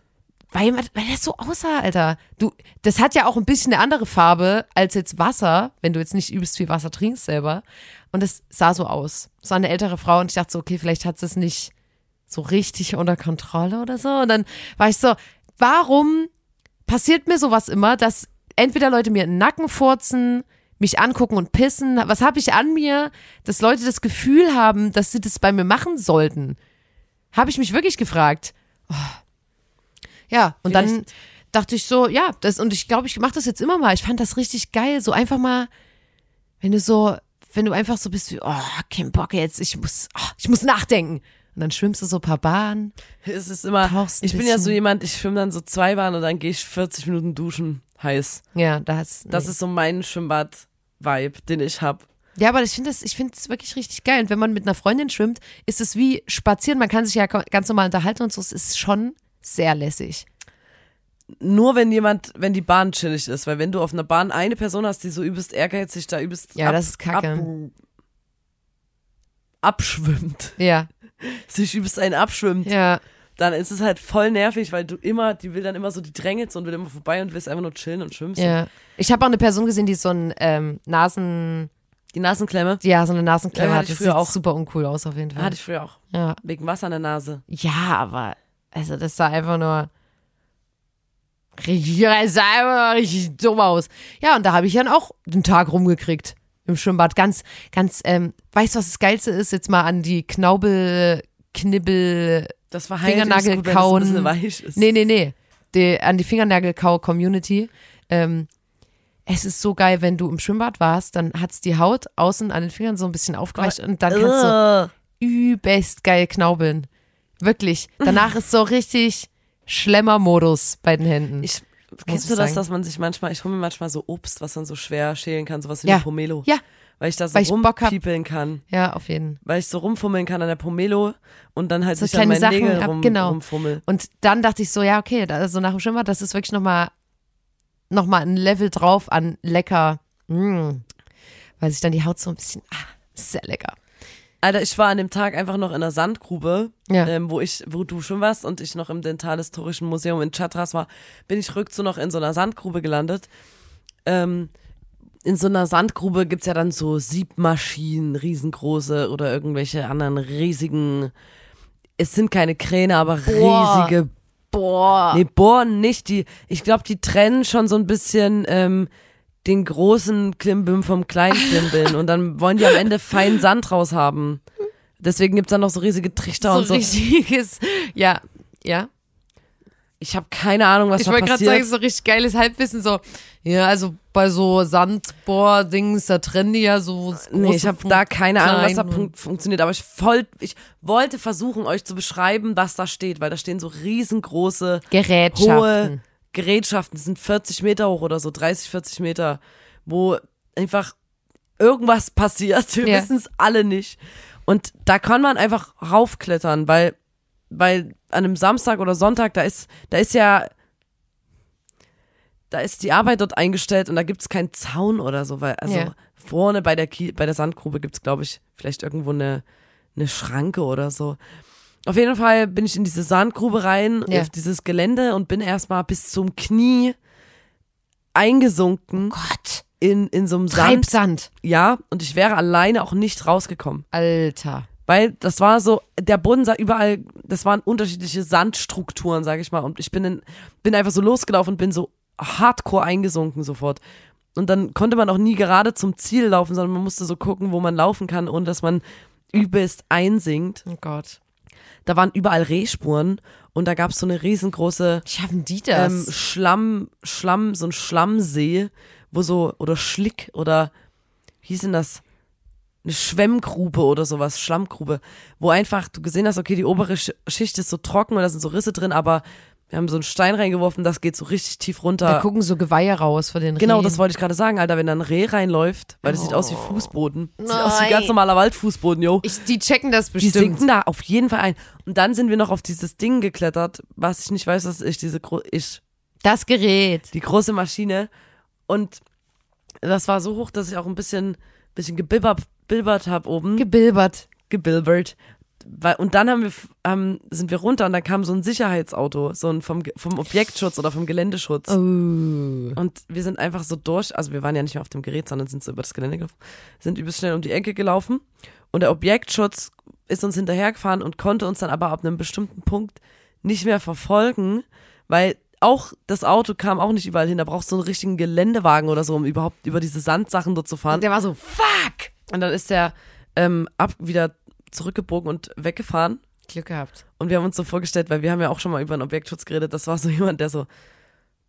Weil, weil das so aussah, Alter. Du, das hat ja auch ein bisschen eine andere Farbe als jetzt Wasser, wenn du jetzt nicht übelst viel Wasser trinkst selber. Und es sah so aus. War eine ältere Frau und ich dachte so, okay, vielleicht hat sie es nicht so richtig unter Kontrolle oder so. Und dann war ich so, warum passiert mir sowas immer, dass entweder Leute mir in den Nacken furzen, mich angucken und pissen. Was habe ich an mir, dass Leute das Gefühl haben, dass sie das bei mir machen sollten? Habe ich mich wirklich gefragt. Oh. Ja, und dann Vielleicht- dachte ich so, ja, das, und ich glaube, ich mache das jetzt immer mal. Ich fand das richtig geil. So einfach mal, wenn du so, wenn du einfach so bist wie, oh, kein Bock jetzt, ich muss, oh, ich muss nachdenken. Und dann schwimmst du so ein paar Bahnen. Es ist immer, ich bin ja so bisschen. jemand, ich schwimme dann so zwei Bahnen und dann gehe ich 40 Minuten duschen, heiß. Ja, da hast Das ist so mein Schwimmbad-Vibe, den ich hab. Ja, aber ich finde es wirklich richtig geil. Und wenn man mit einer Freundin schwimmt, ist es wie spazieren. Man kann sich ja ganz normal unterhalten und so. Es ist schon sehr lässig. Nur wenn jemand, wenn die Bahn chillig ist, weil wenn du auf einer Bahn eine Person hast, die so übelst ehrgeizig da übelst Ja, das ist kacke. Ab, abschwimmt, Ja, sich übelst einen abschwimmt, ja. Dann ist es halt voll nervig, weil du immer, die will dann immer so, die drängelt so und will immer vorbei und willst einfach nur chillen und schwimmen. Ja. Ich habe auch eine Person gesehen, die so ein ähm, Nasen, Die Nasenklemme ja, so eine Nasenklemme Ja, hat. hatte ich Das früher auch. super uncool aus auf jeden Fall. hatte ich früher auch. ja. Wegen Wasser in der Nase. ja, aber also das sah einfach nur richtig, das sah einfach nur richtig dumm aus. Ja, und da habe ich dann auch den Tag rumgekriegt im Schwimmbad. Ganz, ganz, ähm, weißt du, was das Geilste ist? Jetzt mal an die Knaubel, Knibbel, Das war Fingernagel gut, kauen. es bisschen weich ist. Nee, nee, nee. Die, an die Fingernagel-Kau-Community. Ähm, es ist so geil, wenn du im Schwimmbad warst, dann hat's die Haut außen an den Fingern so ein bisschen aufgeweicht und dann kannst du Ugh. übelst geil knaubeln. Wirklich. Danach ist so richtig Schlemmer-Modus bei den Händen. Ich, kennst du das, sagen. dass man sich manchmal, ich hole mir manchmal so Obst, was man so schwer schälen kann, sowas wie Ja. Pomelo. Ja. Weil ich da so Weil rumpiepeln kann. ja, auf jeden. Weil ich so rumfummeln kann an der Pomelo und dann halt So sich an kleine meinen Sachen Nägeln ab- rum, genau. rumfummel. Und dann dachte ich so, ja, okay, da- also nach dem Schwimmbad, das ist wirklich nochmal noch mal ein Level drauf an lecker. Mm. Weil sich dann die Haut so ein bisschen, ah, sehr lecker. Alter, ich war an dem Tag einfach noch in einer Sandgrube, Ja. ähm, wo ich, wo du schon warst und ich noch im Dentalhistorischen Museum in Chatras war, bin ich rückzu noch in so einer Sandgrube gelandet. Ähm, in so einer Sandgrube gibt's ja dann so Siebmaschinen, riesengroße oder irgendwelche anderen riesigen, es sind keine Kräne, aber Boah. riesige Boah. Nee, bohren nicht. Die, ich glaube, die trennen schon so ein bisschen ähm, den großen Klimbim vom kleinen Klimbim und dann wollen die am Ende feinen Sand raus haben. Deswegen gibt's dann noch so riesige Trichter so und so. richtiges, ja, ja. Ich habe keine Ahnung, was Ich da wollte gerade passiert. sagen, so richtig geiles Halbwissen, so, ja, also bei so Sandbohr-Dings, da trennen die ja so. Nee, ich habe da keine Ahnung, was da fun funktioniert. Aber ich, voll, ich wollte versuchen, euch zu beschreiben, was da steht, weil da stehen so riesengroße, Gerätschaften. hohe Gerätschaften. Die sind 40 Meter hoch oder so, 30, 40 Meter, wo einfach irgendwas passiert. Wir Ja. wissen es alle nicht. Und da kann man einfach raufklettern, weil, weil an einem Samstag oder Sonntag, da ist, da ist ja, da ist die Arbeit dort eingestellt und da gibt's keinen Zaun oder so, weil, also Ja. vorne bei der, Kie bei der Sandgrube gibt's glaube ich, vielleicht irgendwo eine, eine Schranke oder so. Auf jeden Fall bin ich in diese Sandgrube rein, Ja. auf dieses Gelände und bin erstmal bis zum Knie eingesunken Gott. in, in so einem Sand. Treibsand. Ja, und ich wäre alleine auch nicht rausgekommen. Alter. Weil das war so, der Boden sah überall, das waren unterschiedliche Sandstrukturen, sag ich mal. Und ich bin, in, bin einfach so losgelaufen und bin so hardcore eingesunken sofort. Und dann konnte man auch nie gerade zum Ziel laufen, sondern man musste so gucken, wo man laufen kann, ohne dass man übelst einsinkt. Oh Gott. Da waren überall Rehspuren und da gab es so eine riesengroße Schaffen die ähm, das? Schlamm, Schlamm, so ein Schlammsee, wo so, oder Schlick oder, wie hieß denn das? Eine Schwemmgrube oder sowas, Schlammgrube, wo einfach du gesehen hast, okay, die obere Sch- Schicht ist so trocken und da sind so Risse drin, aber wir haben so einen Stein reingeworfen, das geht so richtig tief runter. da gucken so Geweihe raus von den Genau, Rehen. das wollte ich gerade sagen, Alter, wenn da ein Reh reinläuft, weil das sieht aus wie Fußboden. Das Sieht aus wie ganz normaler Waldfußboden, yo. ich, die checken das Die bestimmt. sinken da auf jeden Fall ein. Und dann sind wir noch auf dieses Ding geklettert, was ich nicht weiß, was ist, diese ich, Das Gerät. die große Maschine. Und das war so hoch, dass ich auch ein bisschen, bisschen gebilbert, bilbert habe oben. Gebilbert. gebilbert. Und dann haben wir, ähm, sind wir runter und dann kam so ein Sicherheitsauto, so ein vom, vom Objektschutz oder vom Geländeschutz. Oh. Und wir sind einfach so durch, also wir waren ja nicht mehr auf dem Gerät, sondern sind so über das Gelände gelaufen, sind übelst schnell um die Ecke gelaufen und der Objektschutz ist uns hinterhergefahren und konnte uns dann aber ab einem bestimmten Punkt nicht mehr verfolgen, weil auch das Auto kam auch nicht überall hin. Da brauchst du einen richtigen Geländewagen oder so, um überhaupt über diese Sandsachen dort zu fahren. Und der war so, fuck. Und dann ist der ähm, ab wieder zurückgebogen und weggefahren. Glück gehabt. Und wir haben uns so vorgestellt, weil wir haben ja auch schon mal über einen Objektschutz geredet. Das war so jemand, der so,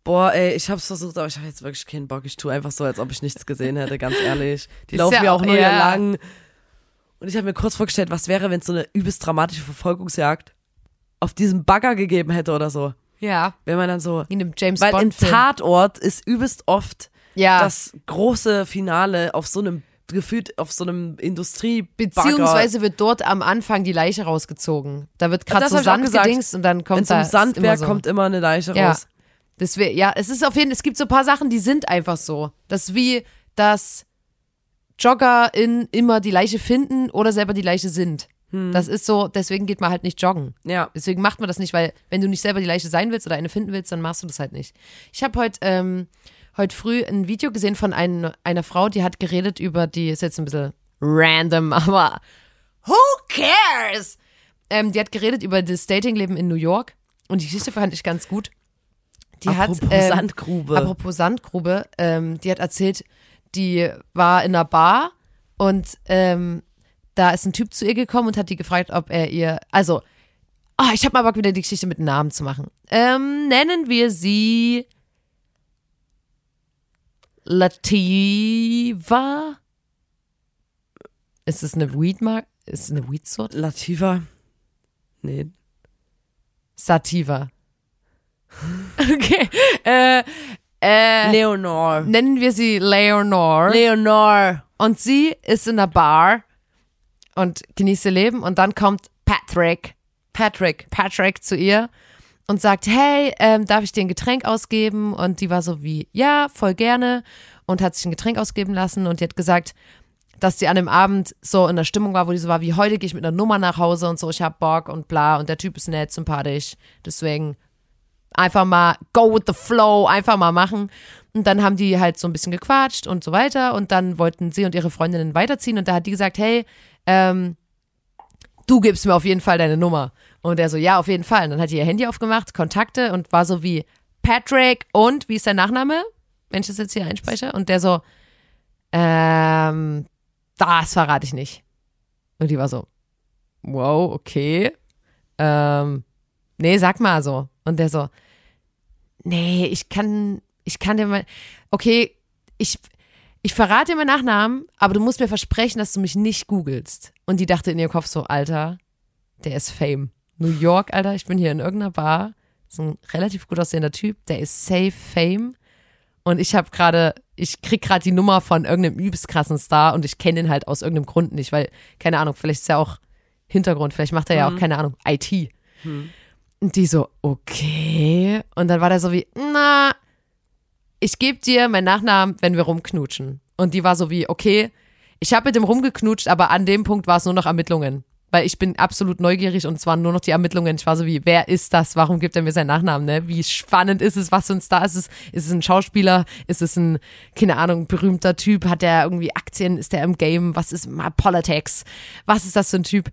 boah, ey, ich hab's versucht, aber ich habe jetzt wirklich keinen Bock. Ich tue einfach so, als ob ich nichts gesehen hätte, ganz ehrlich. Die Ist laufen ja auch nur hier ja. lang. Und ich habe mir kurz vorgestellt, was wäre, wenn es so eine übelst dramatische Verfolgungsjagd auf diesem Bagger gegeben hätte oder so. Ja. Wenn man dann so, In einem James weil im Bond. Tatort ist übelst oft ja. das große Finale auf so einem gefühlt auf so einem Industrie Beziehungsweise wird dort am Anfang die Leiche rausgezogen. Da wird gerade so Sand gesagt. gedingst und dann kommt so da einem ist immer Sandberg so. kommt immer eine Leiche Ja. raus. Das wär, ja, es ist auf jeden Fall, es gibt so ein paar Sachen, die sind einfach so. Das ist wie, dass Jogger in immer die Leiche finden oder selber die Leiche sind. Hm. Das ist so, deswegen geht man halt nicht joggen. Ja. Deswegen macht man das nicht, weil wenn du nicht selber die Leiche sein willst oder eine finden willst, dann machst du das halt nicht. Ich habe heute ähm, heute früh ein Video gesehen von ein, einer Frau, die hat geredet über die, ist jetzt ein bisschen random, aber who cares? Ähm, die hat geredet über das Datingleben in New York und die Geschichte fand ich ganz gut. Die Apropos hat, ähm, Sandgrube. Apropos Sandgrube, ähm, die hat erzählt, die war in einer Bar und ähm, da ist ein Typ zu ihr gekommen und hat die gefragt, ob er ihr, also, oh, ich habe mal Bock, wieder die Geschichte mit Namen zu machen. Ähm, nennen wir sie Lativa. Ist es eine Weedmark? Ist es eine Weedsorte? Lativa. Nee. Sativa. Okay. Äh, äh, Leonor. nennen wir sie Leonor. Leonor. Und sie ist in der Bar und genießt ihr Leben. Und dann kommt Patrick, Patrick. Patrick zu ihr und sagt, hey, ähm, darf ich dir ein Getränk ausgeben? Und die war so wie, ja, voll gerne. Und hat sich ein Getränk ausgeben lassen. Und die hat gesagt, dass sie an dem Abend so in der Stimmung war, wo die so war, wie heute gehe ich mit einer Nummer nach Hause und so, ich hab Bock und bla. Und der Typ ist nett, sympathisch. Deswegen einfach mal go with the flow, einfach mal machen. Und dann haben die halt so ein bisschen gequatscht und so weiter. Und dann wollten sie und ihre Freundinnen weiterziehen. Und da hat die gesagt, hey, ähm, du gibst mir auf jeden Fall deine Nummer. Und er so, ja, auf jeden Fall. Und dann hat die ihr Handy aufgemacht, Kontakte und war so wie Patrick und wie ist dein Nachname? Wenn ich das jetzt hier einspreche. Und der so, ähm, das verrate ich nicht. Und die war so, wow, okay. Ähm, nee, sag mal so. Und der so, Nee, ich kann, ich kann dir mal, okay, ich, ich verrate dir meinen Nachnamen, aber du musst mir versprechen, dass du mich nicht googelst. Und die dachte in ihr Kopf so, Alter, der ist Fame. New York, Alter, ich bin hier in irgendeiner Bar, so ein relativ gut aussehender Typ, der ist safe Fame. Und ich habe gerade, ich krieg gerade die Nummer von irgendeinem übelst krassen Star und ich kenne ihn halt aus irgendeinem Grund nicht, weil, keine Ahnung, vielleicht ist er auch Hintergrund, vielleicht macht er ja auch, keine Ahnung, IT. Und die so, okay. Und dann war der so wie, na, ich gebe dir meinen Nachnamen, wenn wir rumknutschen. Und die war so wie, okay, ich habe mit dem rumgeknutscht, aber an dem Punkt war es nur noch Ermittlungen. Weil ich bin absolut neugierig und es waren nur noch die Ermittlungen. Ich war so wie, wer ist das? Warum gibt er mir seinen Nachnamen? Ne? Wie spannend ist es? Was ein Star ist es? Ist es ein Schauspieler? Ist es ein, keine Ahnung, berühmter Typ? Hat der irgendwie Aktien? Ist der im Game? Was ist mal Politics? Was ist das für ein Typ?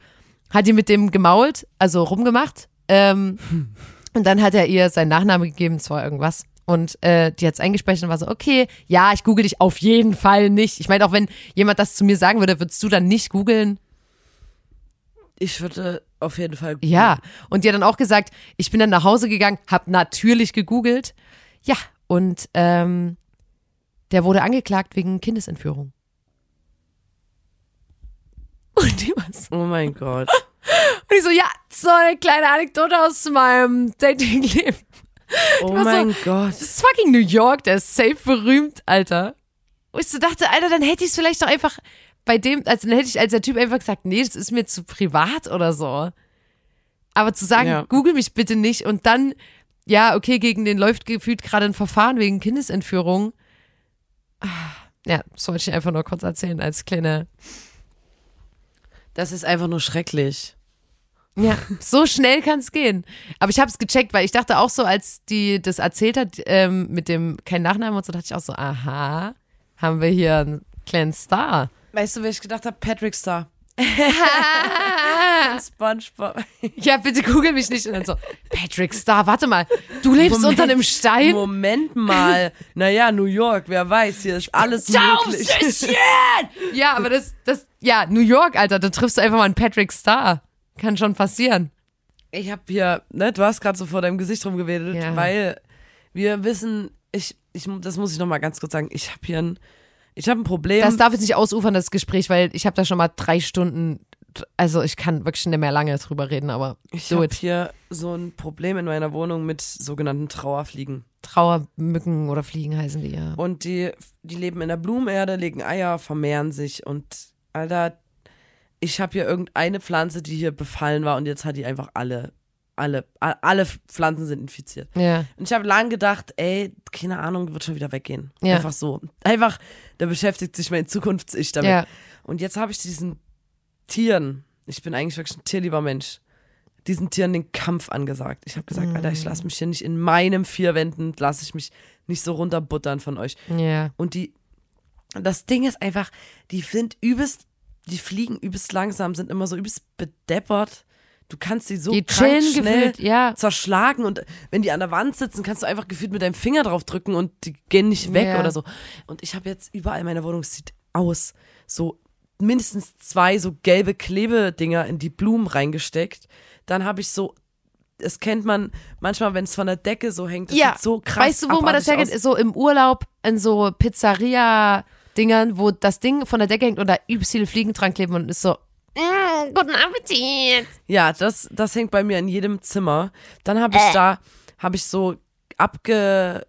Hat die mit dem gemault, also rumgemacht. Ähm, und dann hat er ihr seinen Nachnamen gegeben, es war irgendwas. Und äh, die hat es eingespeichert und war so, okay, ja, ich google dich auf jeden Fall nicht. Ich meine, auch wenn jemand das zu mir sagen würde, würdest du dann nicht googeln? Ich würde auf jeden Fall. googeln. Ja. Und die hat dann auch gesagt, ich bin dann nach Hause gegangen, hab natürlich gegoogelt. Ja, und ähm, der wurde angeklagt wegen Kindesentführung. Und die war so, Oh mein Gott. und ich so, ja, so eine kleine Anekdote aus meinem Datingleben. Oh war so- mein Gott. Das ist fucking New York, der ist safe berühmt, Alter. Und ich so dachte, Alter, dann hätte ich es vielleicht doch einfach bei dem, also dann hätte ich als der Typ einfach gesagt, nee, das ist mir zu privat oder so. Aber zu sagen, Ja. google mich bitte nicht und dann, ja, okay, gegen den läuft gefühlt gerade ein Verfahren wegen Kindesentführung. Ah, Ja, das wollte ich einfach nur kurz erzählen als kleine. Das ist einfach nur schrecklich. Ja, so schnell kann es gehen. Aber ich habe es gecheckt, weil ich dachte auch so, als die das erzählt hat, ähm, mit dem kein Nachnamen und so, dachte ich auch so, aha, haben wir hier einen kleinen Star. Weißt du, wer ich gedacht habe? Patrick Star. SpongeBob. Ja, bitte google mich nicht. Und dann so, Patrick Star, warte mal, du lebst Moment. unter einem Stein? Moment mal. Naja, New York, wer weiß, hier ist alles möglich. Ja, aber das, das, ja, New York, Alter, da triffst du einfach mal einen Patrick Star. Kann schon passieren. Ich habe hier, ne, du hast gerade so vor deinem Gesicht rumgewedelt, Ja. weil wir wissen, ich, ich, das muss ich noch mal ganz kurz sagen, ich habe hier ein, ich habe ein Problem. Das darf jetzt nicht ausufern, das Gespräch, weil ich habe da schon mal drei Stunden, also ich kann wirklich nicht mehr lange drüber reden, aber ich habe hier so ein Problem in meiner Wohnung mit sogenannten Trauerfliegen. Trauermücken oder Fliegen heißen die ja. Und die, die leben in der Blumenerde, legen Eier, vermehren sich und Alter, ich habe hier irgendeine Pflanze, die hier befallen war und jetzt hat die einfach alle, alle, alle Pflanzen sind infiziert. Ja. Und ich habe lang gedacht, ey, keine Ahnung, wird schon wieder weggehen. Ja. Einfach so. Einfach, da beschäftigt sich mein Zukunfts-Ich damit. Ja. Und jetzt habe ich diesen Tieren, ich bin eigentlich wirklich ein tierlieber Mensch, diesen Tieren den Kampf angesagt. Ich habe gesagt, Alter, ich lasse mich hier nicht in meinem vier Wänden, lasse ich mich nicht so runterbuttern von euch. Ja. Und die, das Ding ist einfach, die sind übelst, die fliegen übelst langsam, sind immer so übelst bedeppert. Du kannst sie so Die krank schnell gefühlt, ja. zerschlagen und wenn die an der Wand sitzen, kannst du einfach gefühlt mit deinem Finger drauf drücken und die gehen nicht weg Ja. oder so. Und ich habe jetzt überall in meiner Wohnung, es sieht aus, so mindestens zwei so gelbe Klebedinger in die Blumen reingesteckt. Dann habe ich so, das kennt man manchmal, wenn es von der Decke so hängt, das ja. sieht so krass Weißt du, wo man das herkennt? aus. So im Urlaub in so Pizzeria-Dingern, wo das Ding von der Decke hängt und da übelst viele Fliegen dran kleben und ist so, mm, guten Appetit. Ja, das, das hängt bei mir in jedem Zimmer. Dann habe ich Äh. da, habe ich so abge,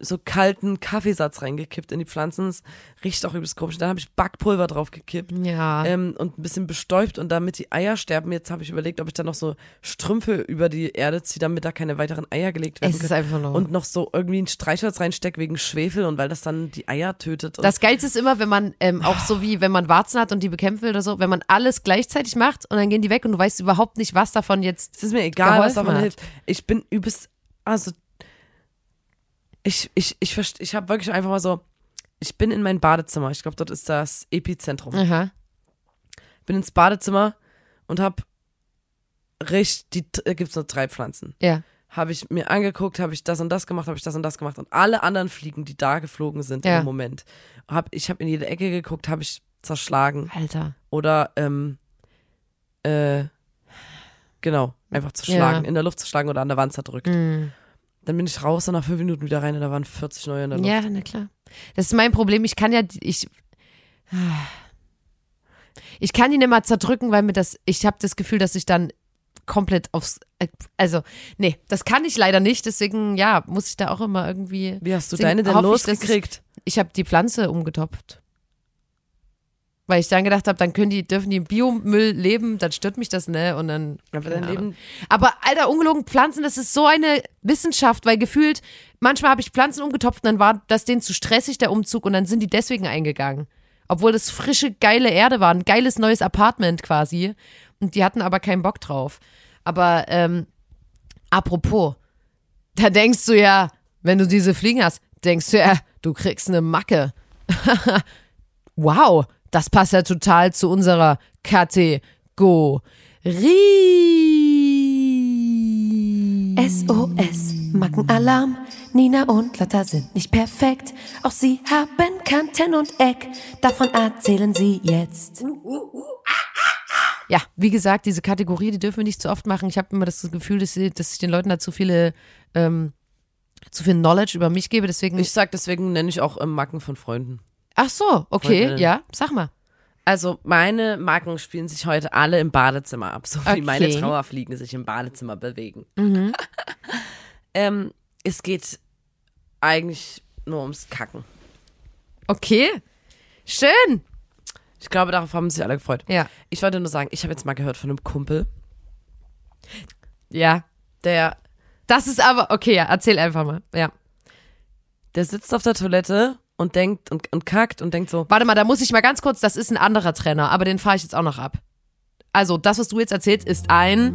so kalten Kaffeesatz reingekippt in die Pflanzen. Das riecht auch übelst komisch. Dann habe ich Backpulver drauf gekippt. Ja. Ähm, und ein bisschen bestäubt und damit die Eier sterben. Jetzt habe ich überlegt, ob ich da noch so Strümpfe über die Erde ziehe, damit da keine weiteren Eier gelegt werden es ist einfach nur. Und noch so irgendwie ein Streichholz reinsteckt wegen Schwefel und weil das dann die Eier tötet. Das Geilste ist immer, wenn man ähm, auch so wie, wenn man Warzen hat und die bekämpfen will oder so, wenn man alles gleichzeitig macht und dann gehen die weg und du weißt überhaupt nicht, was davon jetzt. Es ist mir egal, was davon hat. hilft. Ich bin übelst, also ich, ich, ich, verst- ich habe wirklich einfach mal so, ich bin in mein Badezimmer. Ich glaube, dort ist das Epizentrum. Aha. Bin ins Badezimmer und habe richtig, da gibt's nur drei Pflanzen. Ja. Habe ich mir angeguckt, habe ich das und das gemacht, habe ich das und das gemacht und alle anderen Fliegen, die da geflogen sind Ja. im Moment, hab, ich habe in jede Ecke geguckt, habe ich zerschlagen Alter. oder ähm, äh, genau, einfach zerschlagen, Ja. in der Luft zerschlagen oder an der Wand zerdrückt. Mhm. Dann bin ich raus und nach fünf Minuten wieder rein und da waren 40 neue in der Luft. Ja, na klar. Das ist mein Problem. Ich kann ja, ich, ich kann ihn immer zerdrücken, weil mir das, ich habe das Gefühl, dass ich dann komplett aufs, also, nee, das kann ich leider nicht, deswegen, ja, muss ich da auch immer irgendwie. Wie hast du deswegen deine denn losgekriegt? Ich, ich habe die Pflanze umgetopft. Weil ich dann gedacht habe, dann können die, dürfen die im Biomüll leben, dann stört mich das, ne? Und dann. Aber Ahnung. Leben, Aber Alter, ungelogen, Pflanzen, das ist so eine Wissenschaft, weil gefühlt, manchmal habe ich Pflanzen umgetopft und dann war das denen zu stressig, der Umzug, und dann sind die deswegen eingegangen. Obwohl das frische, geile Erde war, ein geiles neues Apartment quasi. Und die hatten aber keinen Bock drauf. Aber ähm, apropos, da denkst du ja, wenn du diese Fliegen hast, denkst du ja, du kriegst eine Macke. wow, das passt ja total zu unserer Kategorie. SOS, Mackenalarm. Nina und Lotta sind nicht perfekt. Auch sie haben Kanten und Eck. Davon erzählen sie jetzt. Ja, wie gesagt, diese Kategorie, die dürfen wir nicht zu oft machen. Ich habe immer das Gefühl, dass, sie, dass ich den Leuten da zu viele, ähm, zu viel Knowledge über mich gebe. Deswegen. ich sag deswegen nenne ich auch ähm, Macken von Freunden. Ach so, okay, Freundinnen. ja, sag mal. Also meine Macken spielen sich heute alle im Badezimmer ab, so wie Okay. meine Trauerfliegen sich im Badezimmer bewegen. ähm, es geht eigentlich nur ums Kacken. Okay, schön. Ich glaube, darauf haben sich alle gefreut. Ja, Ich wollte nur sagen, ich habe jetzt mal gehört von einem Kumpel, ja. der, Das ist aber, okay, ja, erzähl einfach mal. Ja. der sitzt auf der Toilette und denkt und, und kackt und denkt so, Warte mal, da muss ich mal ganz kurz, das ist ein anderer Trainer, aber den fahre ich jetzt auch noch ab. Also, das, was du jetzt erzählst, ist ein.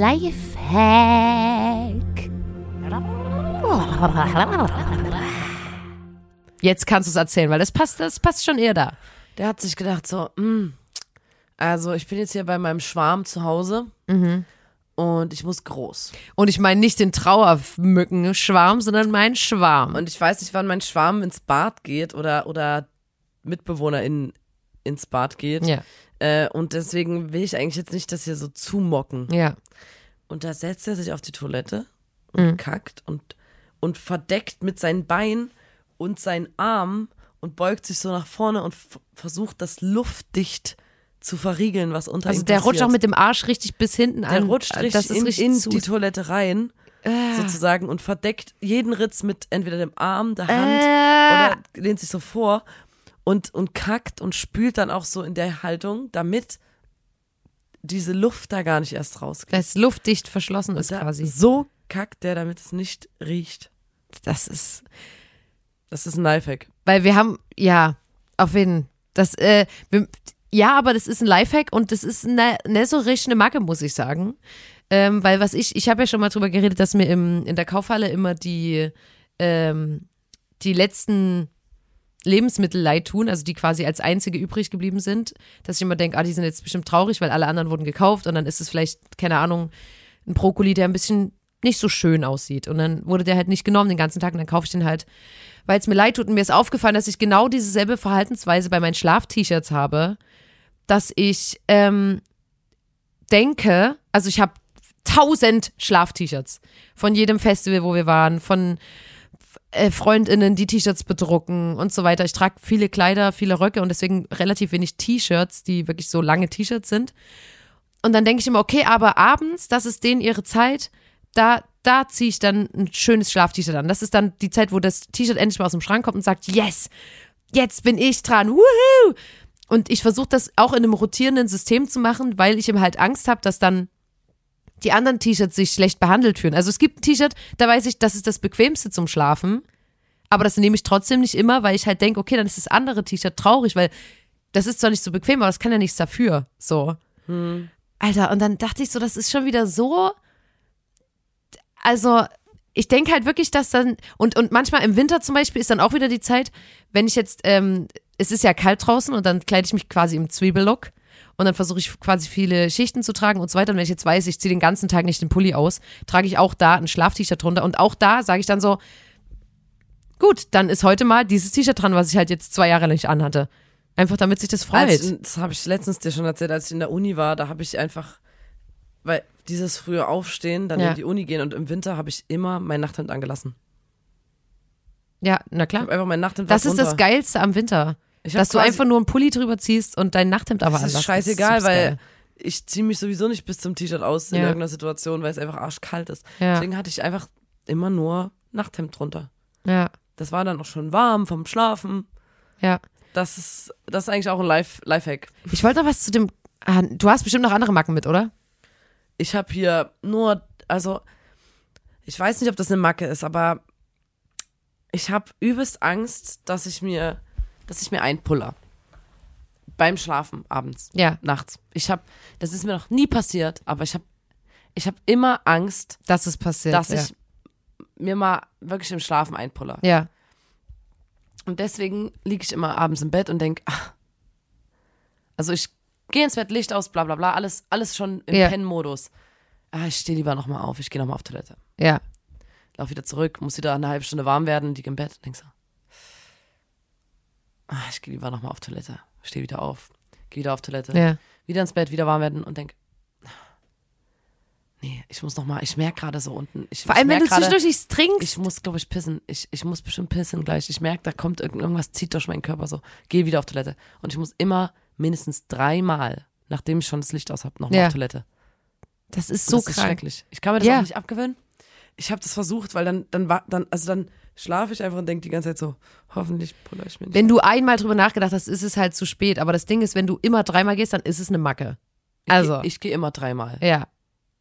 Lifehack. Jetzt kannst du es erzählen, weil das passt, das passt schon eher da. der hat sich gedacht so, hm, also ich bin jetzt hier bei meinem Schwarm zu Hause und ich muss groß. Und ich meine nicht den Trauermückenschwarm, sondern meinen Schwarm. Und ich weiß nicht, wann mein Schwarm ins Bad geht oder, oder MitbewohnerInnen ins Bad geht. ja, Äh, und deswegen will ich eigentlich jetzt nicht das hier so zumocken. ja. Und da setzt er sich auf die Toilette und Mhm. kackt und, und verdeckt mit seinen Beinen und seinen Armen und beugt sich so nach vorne und versucht, das luftdicht zu verriegeln, was unter Also ihm der passiert. rutscht auch mit dem Arsch richtig bis hinten Der an. rutscht richtig ist in, richtig in zu. die Toilette rein, Ah. sozusagen, und verdeckt jeden Ritz mit entweder dem Arm, der Hand Äh. oder lehnt sich so vor und, und kackt und spült dann auch so in der Haltung, damit diese Luft da gar nicht erst rausgeht. das luftdicht verschlossen ist Da- quasi. So kackt der, damit es nicht riecht. Das ist, Das ist ein Lifehack. weil wir haben, ja, auf jeden das, äh, wir, ja, aber das ist ein Lifehack und das ist ne, ne so richtig eine Macke, muss ich sagen. Ähm, weil was ich, ich habe ja schon mal drüber geredet, dass mir im, in der Kaufhalle immer die, ähm, die letzten Lebensmittel leid tun, also die quasi als einzige übrig geblieben sind, dass ich immer denke, ah, die sind jetzt bestimmt traurig, weil alle anderen wurden gekauft und dann ist es vielleicht, keine Ahnung, ein Brokkoli, der ein bisschen nicht so schön aussieht. Und dann wurde der halt nicht genommen den ganzen Tag und dann kaufe ich den halt, weil es mir leid tut. Und mir ist aufgefallen, dass ich genau dieselbe Verhaltensweise bei meinen Schlaf-T-Shirts habe, dass ich ähm, denke, also ich habe tausend Schlaf-T-Shirts von jedem Festival, wo wir waren, von äh, Freundinnen, die T-Shirts bedrucken und so weiter. Ich trage viele Kleider, viele Röcke und deswegen relativ wenig T-Shirts, die wirklich so lange T-Shirts sind. Und dann denke ich immer, okay, aber abends, das ist denen ihre Zeit, da, da ziehe ich dann ein schönes Schlaf-T-Shirt an. Das ist dann die Zeit, wo das T-Shirt endlich mal aus dem Schrank kommt und sagt, yes, jetzt bin ich dran, wuhu! Und ich versuche das auch in einem rotierenden System zu machen, weil ich eben halt Angst habe, dass dann die anderen T-Shirts sich schlecht behandelt fühlen. Also es gibt ein T-Shirt, da weiß ich, das ist das bequemste zum Schlafen, aber das nehme ich trotzdem nicht immer, weil ich halt denke, okay, dann ist das andere T-Shirt traurig, weil das ist zwar nicht so bequem, aber das kann ja nichts dafür. So. Alter, und dann dachte ich so, das ist schon wieder so. Also, ich denke halt wirklich, dass dann, und, und manchmal im Winter zum Beispiel ist dann auch wieder die Zeit, wenn ich jetzt, ähm, es ist ja kalt draußen und dann kleide ich mich quasi im Zwiebellook und dann versuche ich quasi viele Schichten zu tragen und so weiter. Und wenn ich jetzt weiß, ich ziehe den ganzen Tag nicht den Pulli aus, trage ich auch da ein Schlaf-T-Shirt drunter und auch da sage ich dann so, gut, dann ist heute mal dieses T-Shirt dran, was ich halt jetzt zwei Jahre nicht anhatte. Einfach damit sich das freut. Als ich, das habe ich letztens dir schon erzählt, als ich in der Uni war, da habe ich einfach weil dieses frühe Aufstehen, dann Ja. in die Uni gehen und im Winter habe ich immer mein Nachthemd angelassen. Ja, na Ich klar. habe einfach mein Nachthemd Das ist das runter. Geilste am Winter. Dass du einfach nur einen Pulli drüber ziehst und dein Nachthemd aber Das anlässt. ist scheißegal, weil ich ziehe mich sowieso nicht bis zum T-Shirt aus in Ja. irgendeiner Situation, weil es einfach arschkalt ist. Ja. Deswegen hatte ich einfach immer nur Nachthemd drunter. Ja, Das war dann auch schon warm vom Schlafen. ja. Das ist, das ist eigentlich auch ein Life, Lifehack. Ich wollte noch was zu dem. Ah, du hast bestimmt noch andere Macken mit, oder? Ich habe hier nur, also ich weiß nicht, ob das eine Macke ist, aber ich habe übelst Angst, dass ich mir, dass ich mir einpuller. Beim Schlafen abends, Ja, nachts. Ich habe, das ist mir noch nie passiert, aber ich habe, ich habe immer Angst, das ist passiert. dass ja. ich mir mal wirklich im Schlafen einpuller. Ja, Und deswegen liege ich immer abends im Bett und denke, also ich gehe ins Bett, Licht aus, bla bla bla, alles, alles schon im Ja. Pennmodus. Ah, ich stehe lieber nochmal auf, ich gehe nochmal auf Toilette. ja. Lauf wieder zurück, muss wieder eine halbe Stunde warm werden, liege im Bett und denk so, ah, ich gehe lieber nochmal auf Toilette. Stehe wieder auf, gehe wieder auf Toilette, Ja. wieder ins Bett, wieder warm werden und denk, nee, ich muss nochmal, ich merke gerade so unten. Ich, Vor allem, wenn du grade- zwischendurch nichts trinkst. ich muss, glaube ich, pissen. Ich, ich muss bestimmt pissen gleich. Ich merke, da kommt irgend- irgendwas, zieht durch meinen Körper so. Gehe wieder auf Toilette. Und ich muss immer mindestens dreimal, nachdem ich schon das Licht aus habe, nochmal Ja. auf Toilette. das ist so das ist krank. schrecklich. Ich kann mir das Ja. auch nicht abgewöhnen. Ich habe das versucht, weil dann, dann war, dann, also dann schlafe ich einfach und denke die ganze Zeit so, hoffentlich puller ich mir nicht. Wenn du einmal drüber nachgedacht hast, ist es halt zu spät. Aber das Ding ist, wenn du immer dreimal gehst, dann ist es eine Macke. Ich Also, geh- ich gehe immer dreimal. ja,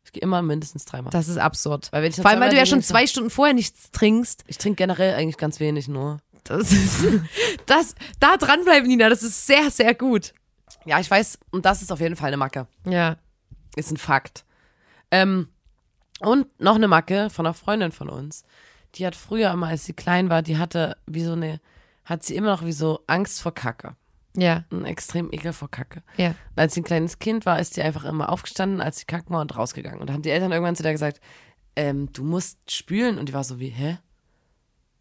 Ich gehe immer mindestens dreimal. das ist absurd. Weil ich Vor allem, weil du ja schon ich zwei Stunden vorher nichts trinkst. Ich trinke generell eigentlich ganz wenig nur. Das ist, das, da dranbleiben, Nina, das ist sehr, sehr gut. Ja, ich weiß, und das ist auf jeden Fall eine Macke. Ja, Ist ein Fakt. Ähm, und noch eine Macke von einer Freundin von uns. Die hat früher immer, als sie klein war, die hatte wie so eine, hat sie immer noch wie so Angst vor Kacke. ja, Einen extrem Ekel vor Kacke. ja. Und als sie ein kleines Kind war, ist sie einfach immer aufgestanden, als sie kacken war und rausgegangen. Und da haben die Eltern irgendwann zu der gesagt, ähm, du musst spülen. Und die war so wie, hä?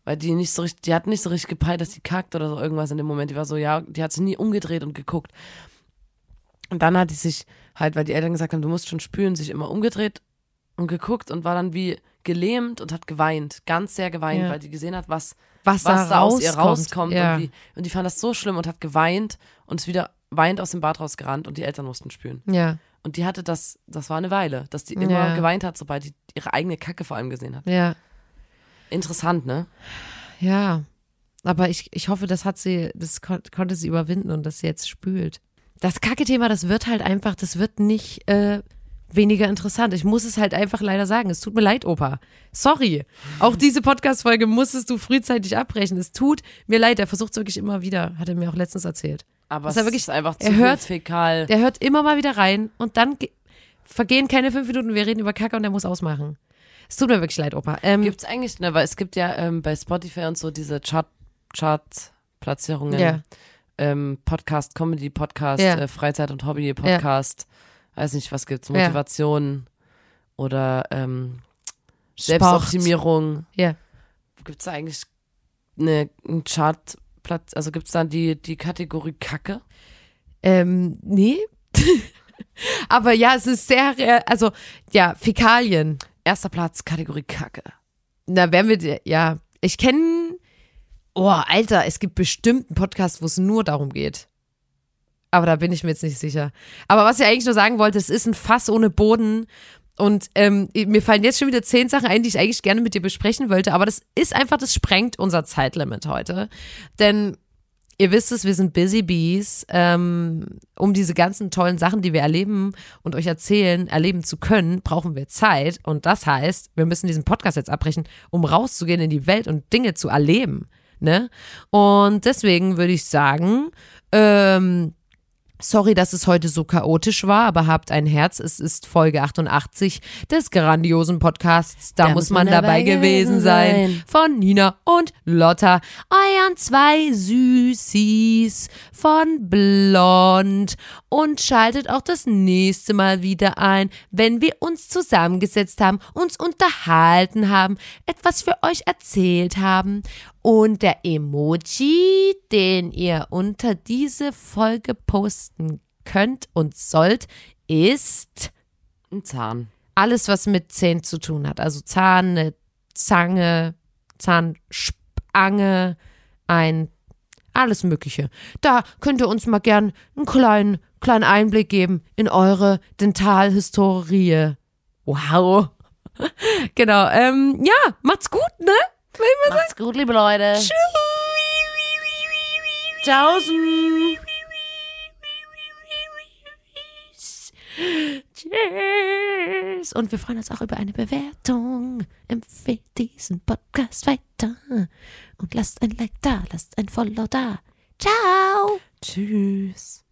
Weil die nicht so richtig, die hat nicht so richtig gepeilt, dass sie kackt oder so irgendwas in dem Moment. Die war so, ja, die hat sich nie umgedreht und geguckt. Und dann hat die sich halt, weil die Eltern gesagt haben, du musst schon spülen, sich immer umgedreht und geguckt und war dann wie gelähmt und hat geweint. Ganz sehr geweint, Ja. weil die gesehen hat, was, Was, was da aus ihr rauskommt. Ja. Und, wie, und die fand das so schlimm und hat geweint und ist wieder weint aus dem Bad rausgerannt und die Eltern mussten spülen. ja, Und die hatte das, das war eine Weile, dass die immer Ja. geweint hat, sobald die ihre eigene Kacke vor allem gesehen hat. ja, Interessant, ne? ja. Aber ich, ich hoffe, das hat sie, das kon konnte sie überwinden und dass sie jetzt spült. Das Kacke-Thema, das wird halt einfach, das wird nicht äh, weniger interessant. Ich muss es halt einfach leider sagen. Es tut mir leid, Opa. Sorry. Auch diese Podcast-Folge musstest du frühzeitig abbrechen. Es tut mir leid. Er versucht es wirklich immer wieder. Hat er mir auch letztens erzählt. Aber es ist ja wirklich- ist einfach er zu hört- viel fäkal. Der hört immer mal wieder rein und dann ge- vergehen keine fünf Minuten. Wir reden über Kacke und er muss ausmachen. Es tut mir wirklich leid, Opa. Ähm, Gibt's eigentlich, ne, weil es gibt ja ähm, bei Spotify und so diese Chart, Chart-Platzierungen, Ja. ähm, Podcast, Comedy, Podcast, Ja. äh, Freizeit und Hobby, Podcast, weiß nicht, was gibt's, Ja. Motivation oder ähm. Selbstoptimierung. Ja. Gibt's da eigentlich eine, einen Chartplatz, also gibt's da die, die Kategorie Kacke? Ähm, nee. Aber ja, es ist sehr, also, ja, Fäkalien. Erster Platz, Kategorie Kacke. Na, werden wir, dir- ja, ich kenne, oh, Alter, es gibt bestimmt einen Podcast, wo es nur darum geht. Aber da bin ich mir jetzt nicht sicher. Aber was ich eigentlich nur sagen wollte, es ist ein Fass ohne Boden. Und ähm, mir fallen jetzt schon wieder zehn Sachen ein, die ich eigentlich gerne mit dir besprechen wollte. Aber das ist einfach, das sprengt unser Zeitlimit heute. Denn ihr wisst es, wir sind Busy Bees. Ähm, um diese ganzen tollen Sachen, die wir erleben und euch erzählen, erleben zu können, brauchen wir Zeit. Und das heißt, wir müssen diesen Podcast jetzt abbrechen, um rauszugehen in die Welt und Dinge zu erleben. Ne? Und deswegen würde ich sagen, ähm, Sorry, dass es heute so chaotisch war, aber habt ein Herz. Es ist Folge 88 des grandiosen Podcasts. Da, muss man dabei gewesen sein. Von Nina und Lotta, euren zwei Süßis von Blond. Und schaltet auch das nächste Mal wieder ein, wenn wir uns zusammengesetzt haben, uns unterhalten haben, etwas für euch erzählt haben. Und der Emoji, den ihr unter diese Folge posten könnt und sollt, ist Ein Zahn. alles, was mit Zähnen zu tun hat. Also Zahn, eine Zange, Zahnspange, ein alles Mögliche. Da könnt ihr uns mal gern einen kleinen, kleinen Einblick geben in eure Dentalhistorie. Wow. genau. Ähm, ja, macht's gut, ne? Macht's gut, liebe Leute. Tschaußen. Tschüss. Und wir freuen uns auch über eine Bewertung. Empfehlt diesen Podcast weiter. Und lasst ein Like da, lasst ein Follow da. Ciao. Tschüss.